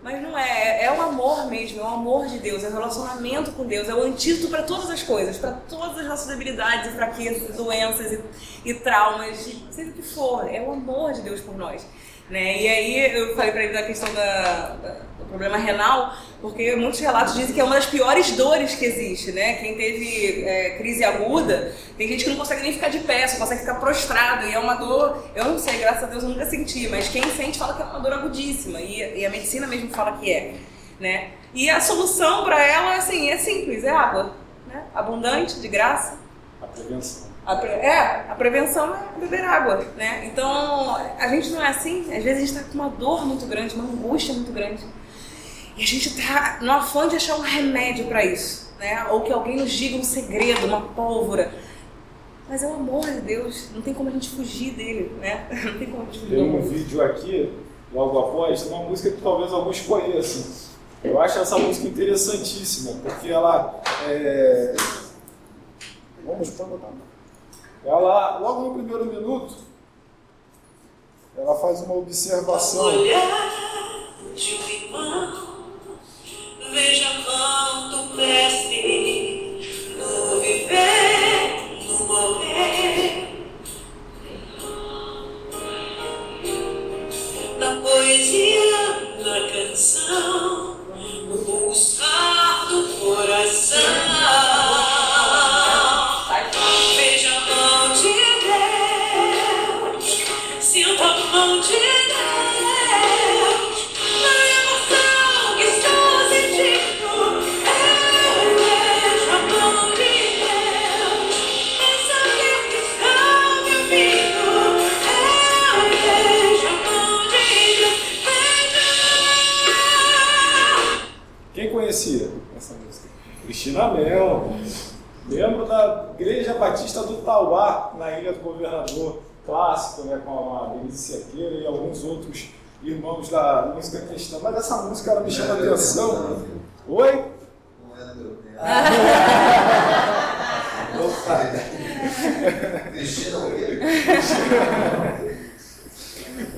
Mas não é, é o amor mesmo, é o amor de Deus, é o relacionamento com Deus, é o antídoto para todas as coisas, para todas as nossas debilidades e fraquezas, doenças e, e traumas, seja o que for, é o amor de Deus por nós. Né? E aí eu falei para ele da questão da, da, do problema renal, porque muitos relatos dizem que é uma das piores dores que existe, né? Quem teve é, crise aguda, tem gente que não consegue nem ficar de pé, só consegue ficar prostrado, e é uma dor, eu não sei, graças a Deus eu nunca senti, mas quem sente fala que é uma dor agudíssima, e, e a medicina mesmo fala que é, né? E a solução para ela, assim, é simples, é água, né? Abundante, de graça. A prevenção. A pre... É, a prevenção é beber água, né? Então, a gente não é assim. Às vezes a gente está com uma dor muito grande, uma angústia muito grande. E a gente está no afã de achar um remédio para isso, né? Ou que alguém nos diga um segredo, uma pólvora. Mas é o amor de Deus, não tem como a gente fugir dele, né? <laughs> Não tem como a gente fugir Tem um vídeo aqui, logo após, uma música que talvez alguns conheçam. Eu acho essa música interessantíssima, porque ela é... Vamos botar. Ela, logo no primeiro minuto, ela faz uma observação. Olhar de um veja quanto cresce no viver, no morrer. Na poesia, na canção, no pulsar do coração. Batista do Tauá, na Ilha do Governador, clássico, né, com a Denise Sequeira e alguns outros irmãos da música cristã. Mas essa música ela me chama a atenção. Oi? Não é meu tempo. <laughs>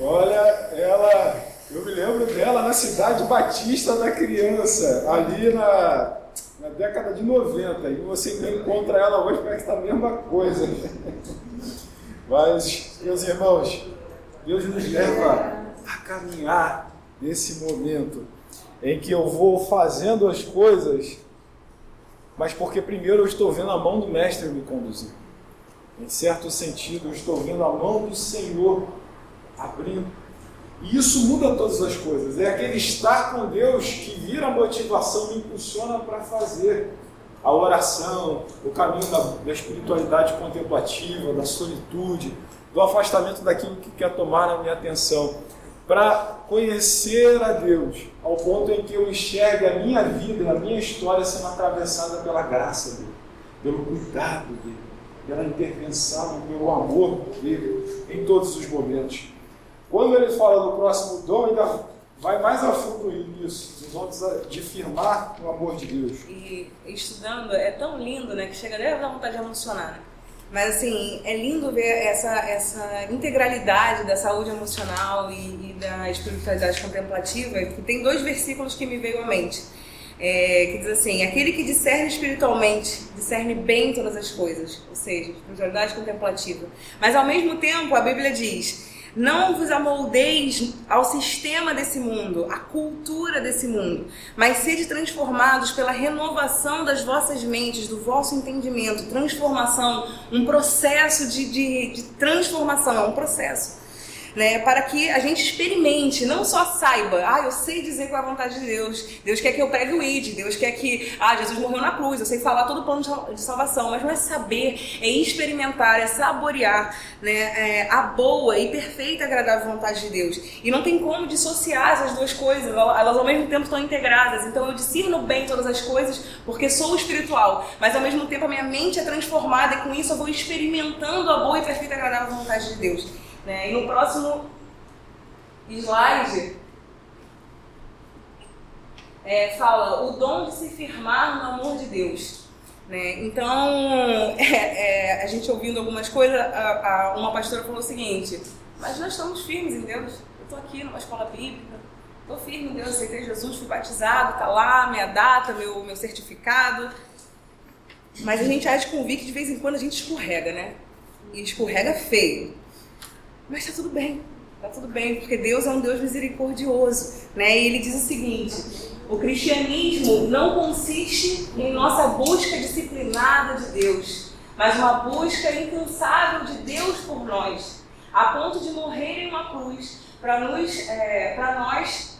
Olha, ela, eu me lembro dela na cidade Batista da Criança, ali na, na década de 90. E você encontra ela hoje, parece que está a mesma coisa. Mas, meus irmãos, Deus nos leva a caminhar nesse momento em que eu vou fazendo as coisas, mas porque primeiro eu estou vendo a mão do Mestre me conduzir. Em certo sentido, eu estou vendo a mão do Senhor abrindo. E isso muda todas as coisas. É aquele estar com Deus que vira a motivação, me impulsiona para fazer a oração, o caminho da, da espiritualidade contemplativa, da solitude, do afastamento daquilo que quer tomar a minha atenção, para conhecer a Deus, ao ponto em que eu enxergue a minha vida, a minha história sendo atravessada pela graça dele, pelo cuidado dele, pela intervenção, pelo amor dele em todos os momentos. Quando ele fala do próximo dom, ainda vai mais a fundo nisso, nos vamos de firmar o amor de Deus. E estudando, é tão lindo, né, que chega até a vontade de emocionar. Né? Mas assim, é lindo ver essa, essa integralidade da saúde emocional e, e da espiritualidade contemplativa, tem dois versículos que me veio à mente. É, que diz assim: aquele que discerne espiritualmente, discerne bem todas as coisas, ou seja, espiritualidade contemplativa. Mas ao mesmo tempo, a Bíblia diz não vos amoldeis ao sistema desse mundo, à cultura desse mundo, mas sede transformados pela renovação das vossas mentes, do vosso entendimento. Transformação, um processo de, de, de transformação, é um processo né? Para que a gente experimente, não só saiba, ah, eu sei dizer qual é a vontade de Deus, Deus quer que eu pregue o ID, Deus quer que, ah, Jesus morreu na cruz, eu sei falar todo o plano de salvação, mas não é saber, é experimentar, é saborear, né? É, a boa e perfeita agradável vontade de Deus. E não tem como dissociar essas duas coisas, elas ao mesmo tempo estão integradas. Então eu discerno bem todas as coisas porque sou espiritual, mas ao mesmo tempo a minha mente é transformada e com isso eu vou experimentando a boa e perfeita agradável vontade de Deus. Né? E no próximo slide é, fala o dom de se firmar no amor de Deus. Né? Então, <laughs> é, é, a gente ouvindo algumas coisas, a, a, uma pastora falou o seguinte: Mas nós estamos firmes em Deus. Eu estou aqui numa escola bíblica, estou firme em Deus, aceitei Jesus, fui batizado, está lá minha data, meu, meu certificado. Mas a gente há de que de vez em quando a gente escorrega, né? E escorrega feio. Mas está tudo bem, está tudo bem, porque Deus é um Deus misericordioso. Né? E ele diz o seguinte: o cristianismo não consiste em nossa busca disciplinada de Deus, mas uma busca incansável de Deus por nós, a ponto de morrer em uma cruz para é, para nós,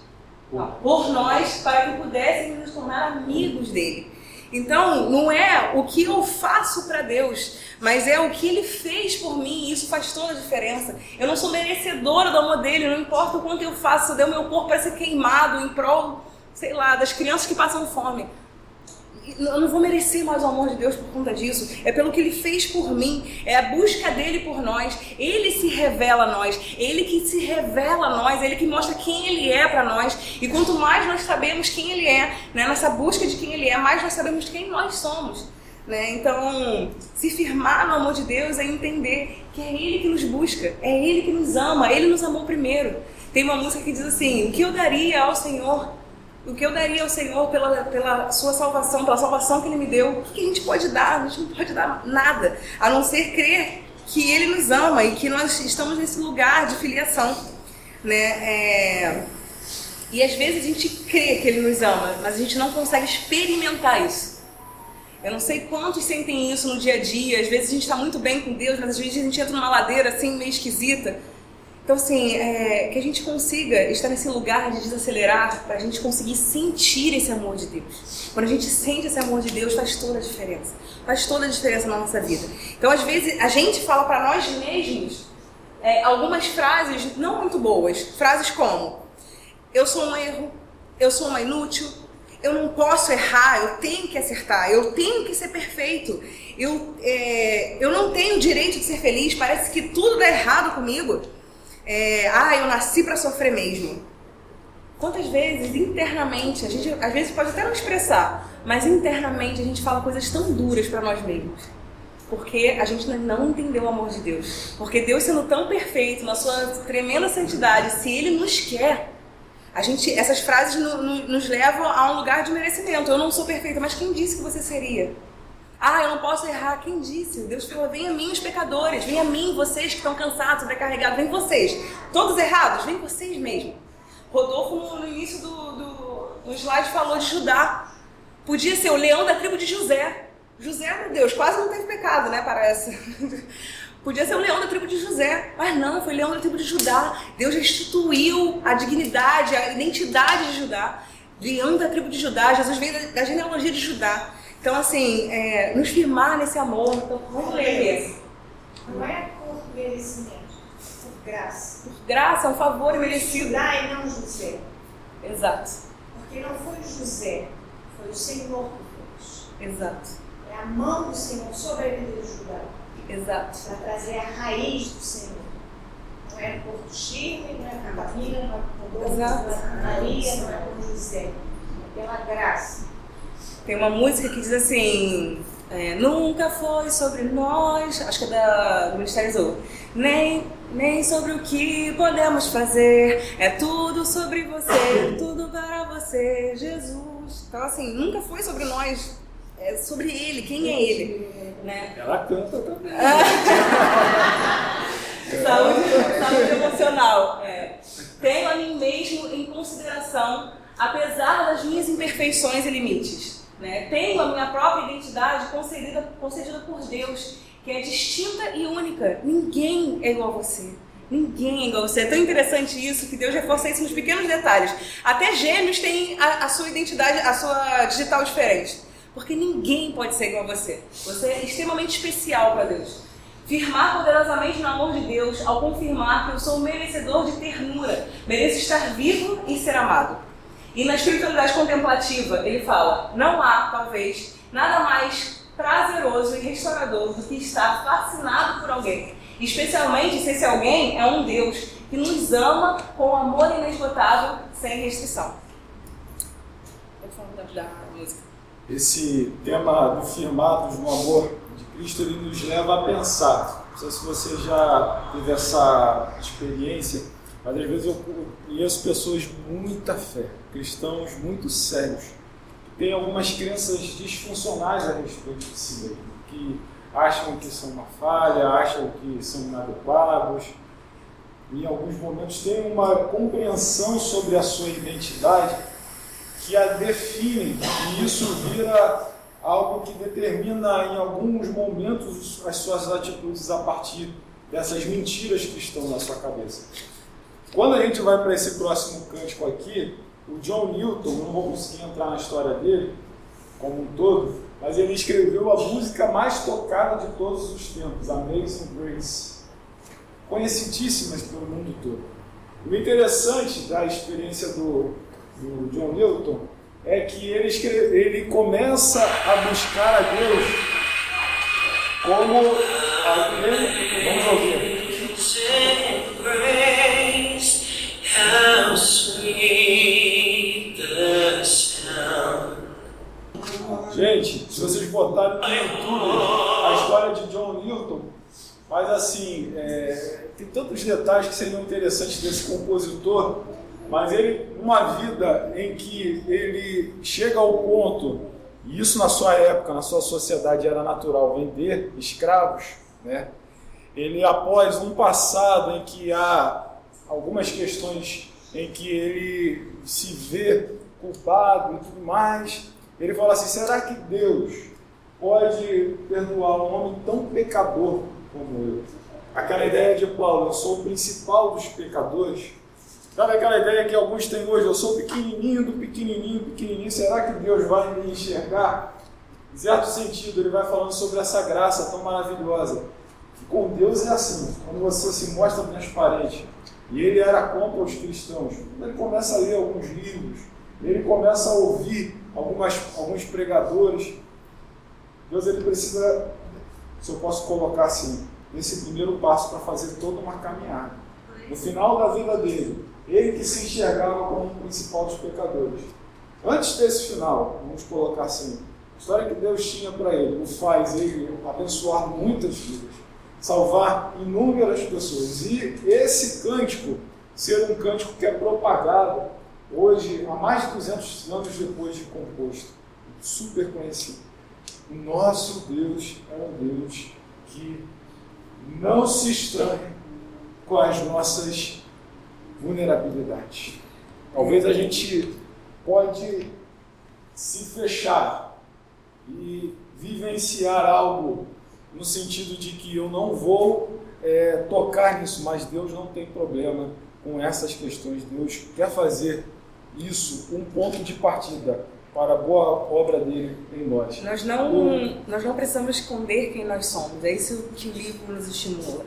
por nós, para que pudéssemos nos tornar amigos dele. Então, não é o que eu faço para Deus, mas é o que ele fez por mim, e isso faz toda a diferença. Eu não sou merecedora do amor dele, não importa o quanto eu faço, eu dei o meu corpo para ser queimado em prol, sei lá, das crianças que passam fome. Eu não vou merecer mais o amor de Deus por conta disso. É pelo que Ele fez por mim. É a busca dele por nós. Ele se revela a nós. Ele que se revela a nós. Ele que mostra quem Ele é para nós. E quanto mais nós sabemos quem Ele é, né, nessa busca de quem Ele é, mais nós sabemos quem nós somos. Né? Então, se firmar no amor de Deus é entender que é Ele que nos busca, é Ele que nos ama, Ele nos amou primeiro. Tem uma música que diz assim: O que eu daria ao Senhor? O que eu daria ao Senhor pela, pela sua salvação, pela salvação que Ele me deu? O que a gente pode dar? A gente não pode dar nada, a não ser crer que Ele nos ama e que nós estamos nesse lugar de filiação. Né? É... E às vezes a gente crê que Ele nos ama, mas a gente não consegue experimentar isso. Eu não sei quantos sentem isso no dia a dia. Às vezes a gente está muito bem com Deus, mas às vezes a gente entra numa ladeira assim, meio esquisita. Então, assim, é, que a gente consiga estar nesse lugar de desacelerar para a gente conseguir sentir esse amor de Deus. Quando a gente sente esse amor de Deus, faz toda a diferença. Faz toda a diferença na nossa vida. Então, às vezes, a gente fala para nós mesmos é, algumas frases não muito boas. Frases como: Eu sou um erro, eu sou uma inútil, eu não posso errar, eu tenho que acertar, eu tenho que ser perfeito, eu, é, eu não tenho direito de ser feliz, parece que tudo dá errado comigo. É, ah, eu nasci para sofrer mesmo. Quantas vezes internamente, a gente às vezes pode até não expressar, mas internamente a gente fala coisas tão duras para nós mesmos. Porque a gente não entendeu o amor de Deus. Porque Deus sendo tão perfeito, na sua tremenda santidade, se Ele nos quer, a gente, essas frases no, no, nos levam a um lugar de merecimento. Eu não sou perfeita, mas quem disse que você seria? Ah, eu não posso errar. Quem disse? Deus fala: vem a mim, os pecadores, vem a mim, vocês que estão cansados, sobrecarregados, vem vocês. Todos errados, vem vocês mesmo. Rodolfo, no, início do, do, do slide, falou de Judá. Podia ser o leão da tribo de José. José, meu Deus, quase não teve pecado, né? Parece. <laughs> Podia ser o leão da tribo de José, mas não, foi o leão da tribo de Judá. Deus restituiu a dignidade, a identidade de Judá. Leão da tribo de Judá, Jesus veio da genealogia de Judá. Então, assim, é, nos firmar nesse amor. Então, vamos ler esse. Não é por merecimento, por graça. Por graça, é um favor merecido. Judá e não José. Exato. Porque não foi José, foi o Senhor que fez. Exato. É a mão do Senhor sobre a vida de Judá. Exato. Para trazer a raiz do Senhor. Não é por Chile, não é por Camila, não é por Rodolfo, não é por Maria, não é por José. É pela graça. Tem uma música que diz assim. É, nunca foi sobre nós, acho que é da, do Ministério Azul, nem, nem sobre o que podemos fazer, é tudo sobre você, tudo para você, Jesus. Então, assim, nunca foi sobre nós, é sobre Ele, quem é Ele. Né? Ela canta também. <laughs> saúde, saúde emocional. É. Tenho a mim mesmo em consideração, apesar das minhas imperfeições e limites. Né? Tenho a minha própria identidade concedida, concedida por Deus, que é distinta e única. Ninguém é igual a você. Ninguém é igual a você. É tão interessante isso que Deus reforça isso nos pequenos detalhes. Até gêmeos têm a, a sua identidade, a sua digital diferente. Porque ninguém pode ser igual a você. Você é extremamente especial para Deus. Firmar poderosamente no amor de Deus ao confirmar que eu sou merecedor de ternura, mereço estar vivo e ser amado. E na espiritualidade contemplativa, ele fala: não há, talvez, nada mais prazeroso e restaurador do que estar fascinado por alguém. Especialmente se esse alguém é um Deus que nos ama com amor inesgotável, sem restrição. Esse tema do firmados no amor de Cristo ele nos leva a pensar. Não sei se você já teve essa experiência, mas às vezes eu conheço pessoas de muita fé, cristãos muito sérios, que têm algumas crenças disfuncionais a respeito de si mesmo, que acham que são uma falha, acham que são inadequados, em alguns momentos têm uma compreensão sobre a sua identidade que a definem, e isso vira algo que determina em alguns momentos as suas atitudes a partir dessas mentiras que estão na sua cabeça. Quando a gente vai para esse próximo cântico aqui, o John Newton, não vou conseguir entrar na história dele como um todo, mas ele escreveu a música mais tocada de todos os tempos, Amazing Grace, conhecidíssimas pelo mundo todo. O interessante da experiência do do John Newton é que ele, escreve, ele começa a buscar a Deus como vamos ouvir. Gente, se vocês botarem no YouTube a história de John Newton, mas assim, é, tem tantos detalhes que seriam interessantes desse compositor mas ele, uma vida em que ele chega ao ponto, e isso na sua época, na sua sociedade era natural, vender escravos, né? Ele, após um passado em que há algumas questões em que ele se vê culpado e tudo mais, ele fala assim: será que Deus pode perdoar um homem tão pecador como eu? Aquela ideia de Paulo, eu sou o principal dos pecadores. Sabe aquela ideia que alguns têm hoje? Eu sou pequenininho do pequenininho, pequenininho. Será que Deus vai me enxergar? Em certo sentido, ele vai falando sobre essa graça tão maravilhosa. Com Deus é assim, quando você se mostra transparente. E ele era contra os cristãos. Ele começa a ler alguns livros, ele começa a ouvir algumas, alguns pregadores. Deus ele precisa, se eu posso colocar assim, esse primeiro passo para fazer toda uma caminhada. No final da vida dele, ele que se enxergava como o principal dos pecadores. Antes desse final, vamos colocar assim, a história que Deus tinha para ele, o faz ele abençoar muitas vidas, salvar inúmeras pessoas. E esse cântico ser um cântico que é propagado hoje, há mais de 200 anos depois de composto, super conhecido. O nosso Deus é um Deus que não se estranha com as nossas vulnerabilidades. Talvez a gente pode se fechar e vivenciar algo no sentido de que eu não vou é, tocar nisso, mas Deus não tem problema com essas questões. Deus quer fazer isso um ponto de partida para a boa obra dele em nós. Nós não, nós não precisamos esconder quem nós somos. É isso que o livro nos estimula.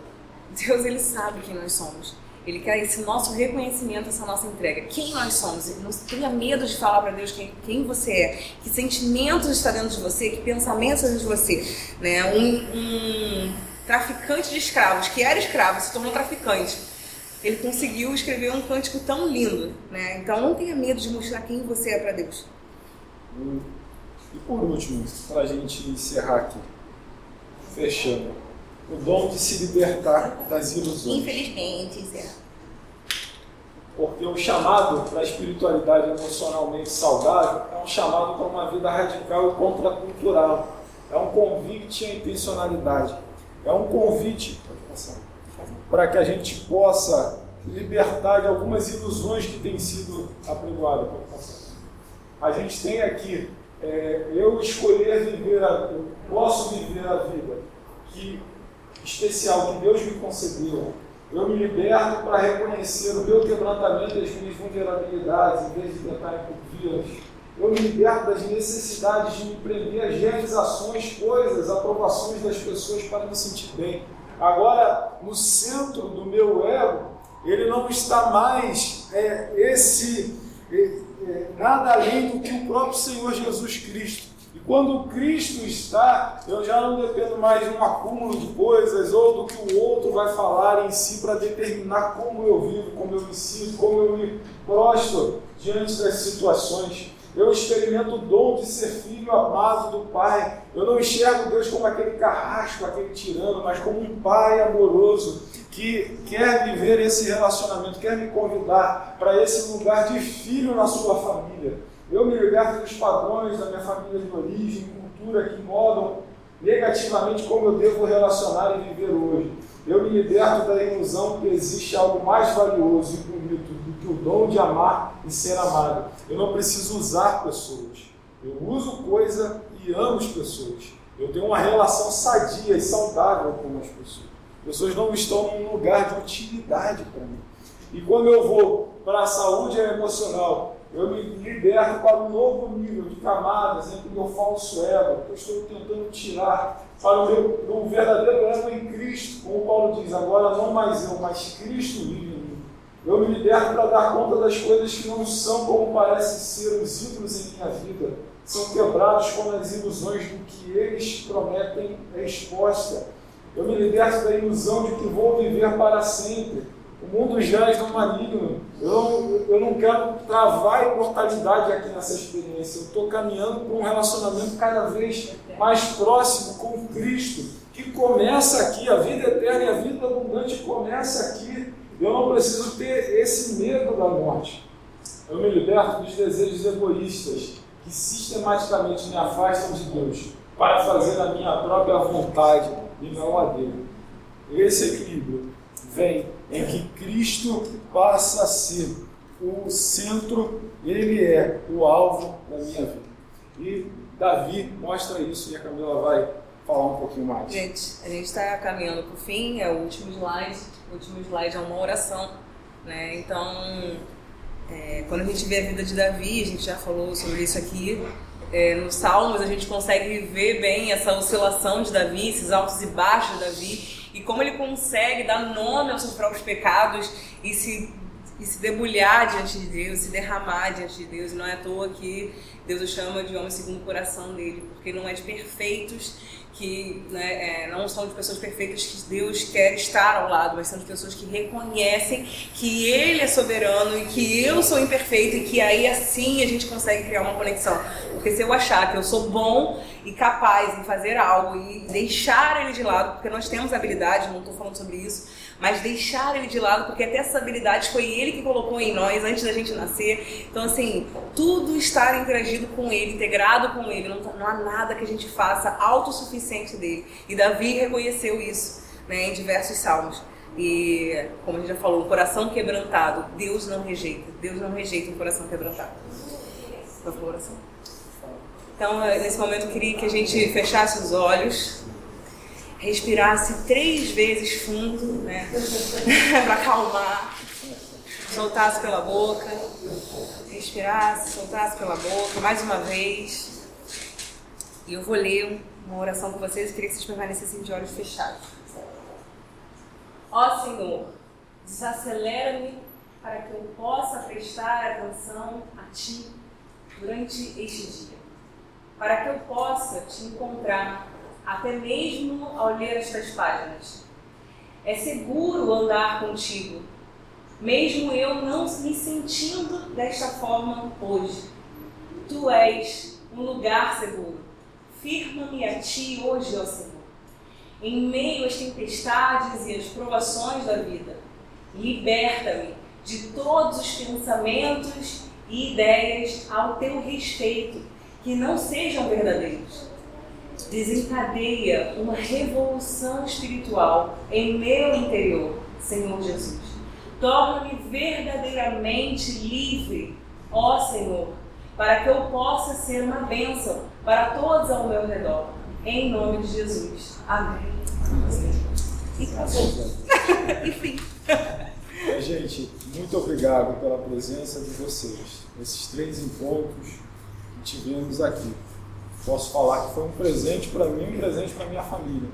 Deus ele sabe quem nós somos. Ele quer esse nosso reconhecimento, essa nossa entrega. Quem nós somos. Não tenha medo de falar para Deus quem, quem você é. Que sentimentos está dentro de você, que pensamentos está dentro de você. Né? Um, um traficante de escravos, que era escravo, se tornou traficante. Ele conseguiu escrever um cântico tão lindo. Né? Então não tenha medo de mostrar quem você é para Deus. E por último, para a gente encerrar aqui, fechando, o dom de se libertar das ilusões. Infelizmente, Zé. Porque o chamado para a espiritualidade emocionalmente saudável é um chamado para uma vida radical e contracultural. É um convite à intencionalidade. É um convite para que a gente possa libertar de algumas ilusões que têm sido apregoadas. A gente tem aqui, é, eu escolher viver, a, eu posso viver a vida que especial que Deus me concedeu. Eu me liberto para reconhecer o meu quebrantamento e as minhas vulnerabilidades, em vez de tentar encobri-las. Eu me liberto das necessidades de me prender às realizações, coisas, aprovações das pessoas para me sentir bem. Agora, no centro do meu ego, ele não está mais é, esse é, é, nada além do que o próprio Senhor Jesus Cristo. E quando Cristo está, eu já não dependo mais de um acúmulo de coisas ou do que o outro vai falar em si para determinar como eu vivo, como eu me sinto, como eu me prostro diante das situações. Eu experimento o dom de ser filho amado do Pai. Eu não enxergo Deus como aquele carrasco, aquele tirano, mas como um Pai amoroso que quer viver esse relacionamento, quer me convidar para esse lugar de filho na sua família. Eu me liberto dos padrões da minha família de origem, cultura que modam negativamente como eu devo relacionar e viver hoje. Eu me liberto da ilusão que existe algo mais valioso e bonito o dom de amar e ser amado. Eu não preciso usar pessoas. Eu uso coisa e amo as pessoas. Eu tenho uma relação sadia e saudável com as pessoas. Pessoas não estão num lugar de utilidade para mim. E quando eu vou para a saúde emocional, eu me liberto para um novo nível de camadas entre o meu falso ego, que eu estou tentando tirar para o meu, verdadeiro ego em Cristo, como Paulo diz, agora não mais eu, mas Cristo vive. Eu me liberto para dar conta das coisas que não são como parecem ser os ídolos em minha vida. São quebrados quando as ilusões do que eles prometem é exposta. Eu me liberto da ilusão de que vou viver para sempre. O mundo jaz no maligno. Eu não, eu não quero travar a imortalidade aqui nessa experiência. Eu estou caminhando para um relacionamento cada vez mais próximo com Cristo, que começa aqui. A vida eterna e a vida abundante começa aqui. Eu não preciso ter esse medo da morte. Eu me liberto dos desejos egoístas que sistematicamente me afastam de Deus para fazer a minha própria vontade e não a dele. Esse equilíbrio vem em que Cristo passa a ser o centro, ele é o alvo da minha vida. E Davi mostra isso e a Camila vai falar um pouquinho mais. Gente, a gente está caminhando para o fim, é o último slide. O último slide é uma oração. Né? Então, é, quando a gente vê a vida de Davi, a gente já falou sobre isso aqui, é, nos Salmos a gente consegue ver bem essa oscilação de Davi, esses altos e baixos de Davi, e como ele consegue dar nome aos seus próprios pecados e se e se debulhar diante de Deus, se derramar diante de Deus. Não é à toa que Deus o chama de homem segundo o coração dele, porque não é de perfeitos que né, é, não são de pessoas perfeitas que Deus quer estar ao lado, mas são de pessoas que reconhecem que Ele é soberano e que eu sou imperfeito e que aí assim a gente consegue criar uma conexão. Porque se eu achar que eu sou bom e capaz em fazer algo e deixar Ele de lado, porque nós temos habilidade, não estou falando sobre isso, mas deixar ele de lado, porque até essas habilidades foi ele que colocou em nós antes da gente nascer. Então, assim, tudo estar interagido com ele, integrado com ele, não, não há nada que a gente faça autossuficiente dele. E Davi reconheceu isso né, em diversos salmos. E, como a gente já falou, um coração quebrantado, Deus não rejeita. Deus não rejeita um coração quebrantado. Então, nesse momento, eu queria que a gente fechasse os olhos respirasse três vezes fundo, né? <laughs> para acalmar. Soltasse pela boca, respirasse, soltasse pela boca, mais uma vez. E eu vou ler uma oração com vocês, eu queria que vocês permanecessem de olhos fechados. Ó Senhor, desacelera-me para que eu possa prestar atenção a Ti durante este dia, para que eu possa Te encontrar até mesmo ao ler estas páginas. É seguro andar contigo, mesmo eu não me sentindo desta forma hoje. Tu és um lugar seguro. Firma-me a ti hoje, ó Senhor. Em meio às tempestades e às provações da vida, liberta-me de todos os pensamentos e ideias ao teu respeito que não sejam verdadeiros desencadeia uma revolução espiritual em meu interior, Senhor Jesus. Torna-me verdadeiramente livre, ó Senhor, para que eu possa ser uma bênção para todos ao meu redor. Em nome de Jesus. Amém. E acabou. <laughs> Enfim. Gente, muito obrigado pela presença de vocês nesses três encontros que tivemos aqui posso falar que foi um presente para mim e um presente para minha família.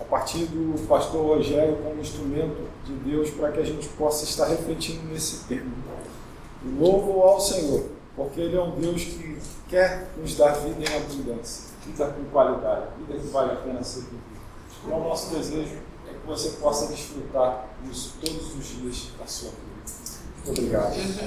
A partir do pastor Rogério como instrumento de Deus para que a gente possa estar refletindo nesse tema. E louvo ao Senhor, porque Ele é um Deus que quer nos dar vida em abundância, vida com qualidade, vida que vale a pena ser vivida. E é o nosso desejo é que você possa desfrutar disso todos os dias da sua vida. Muito obrigado.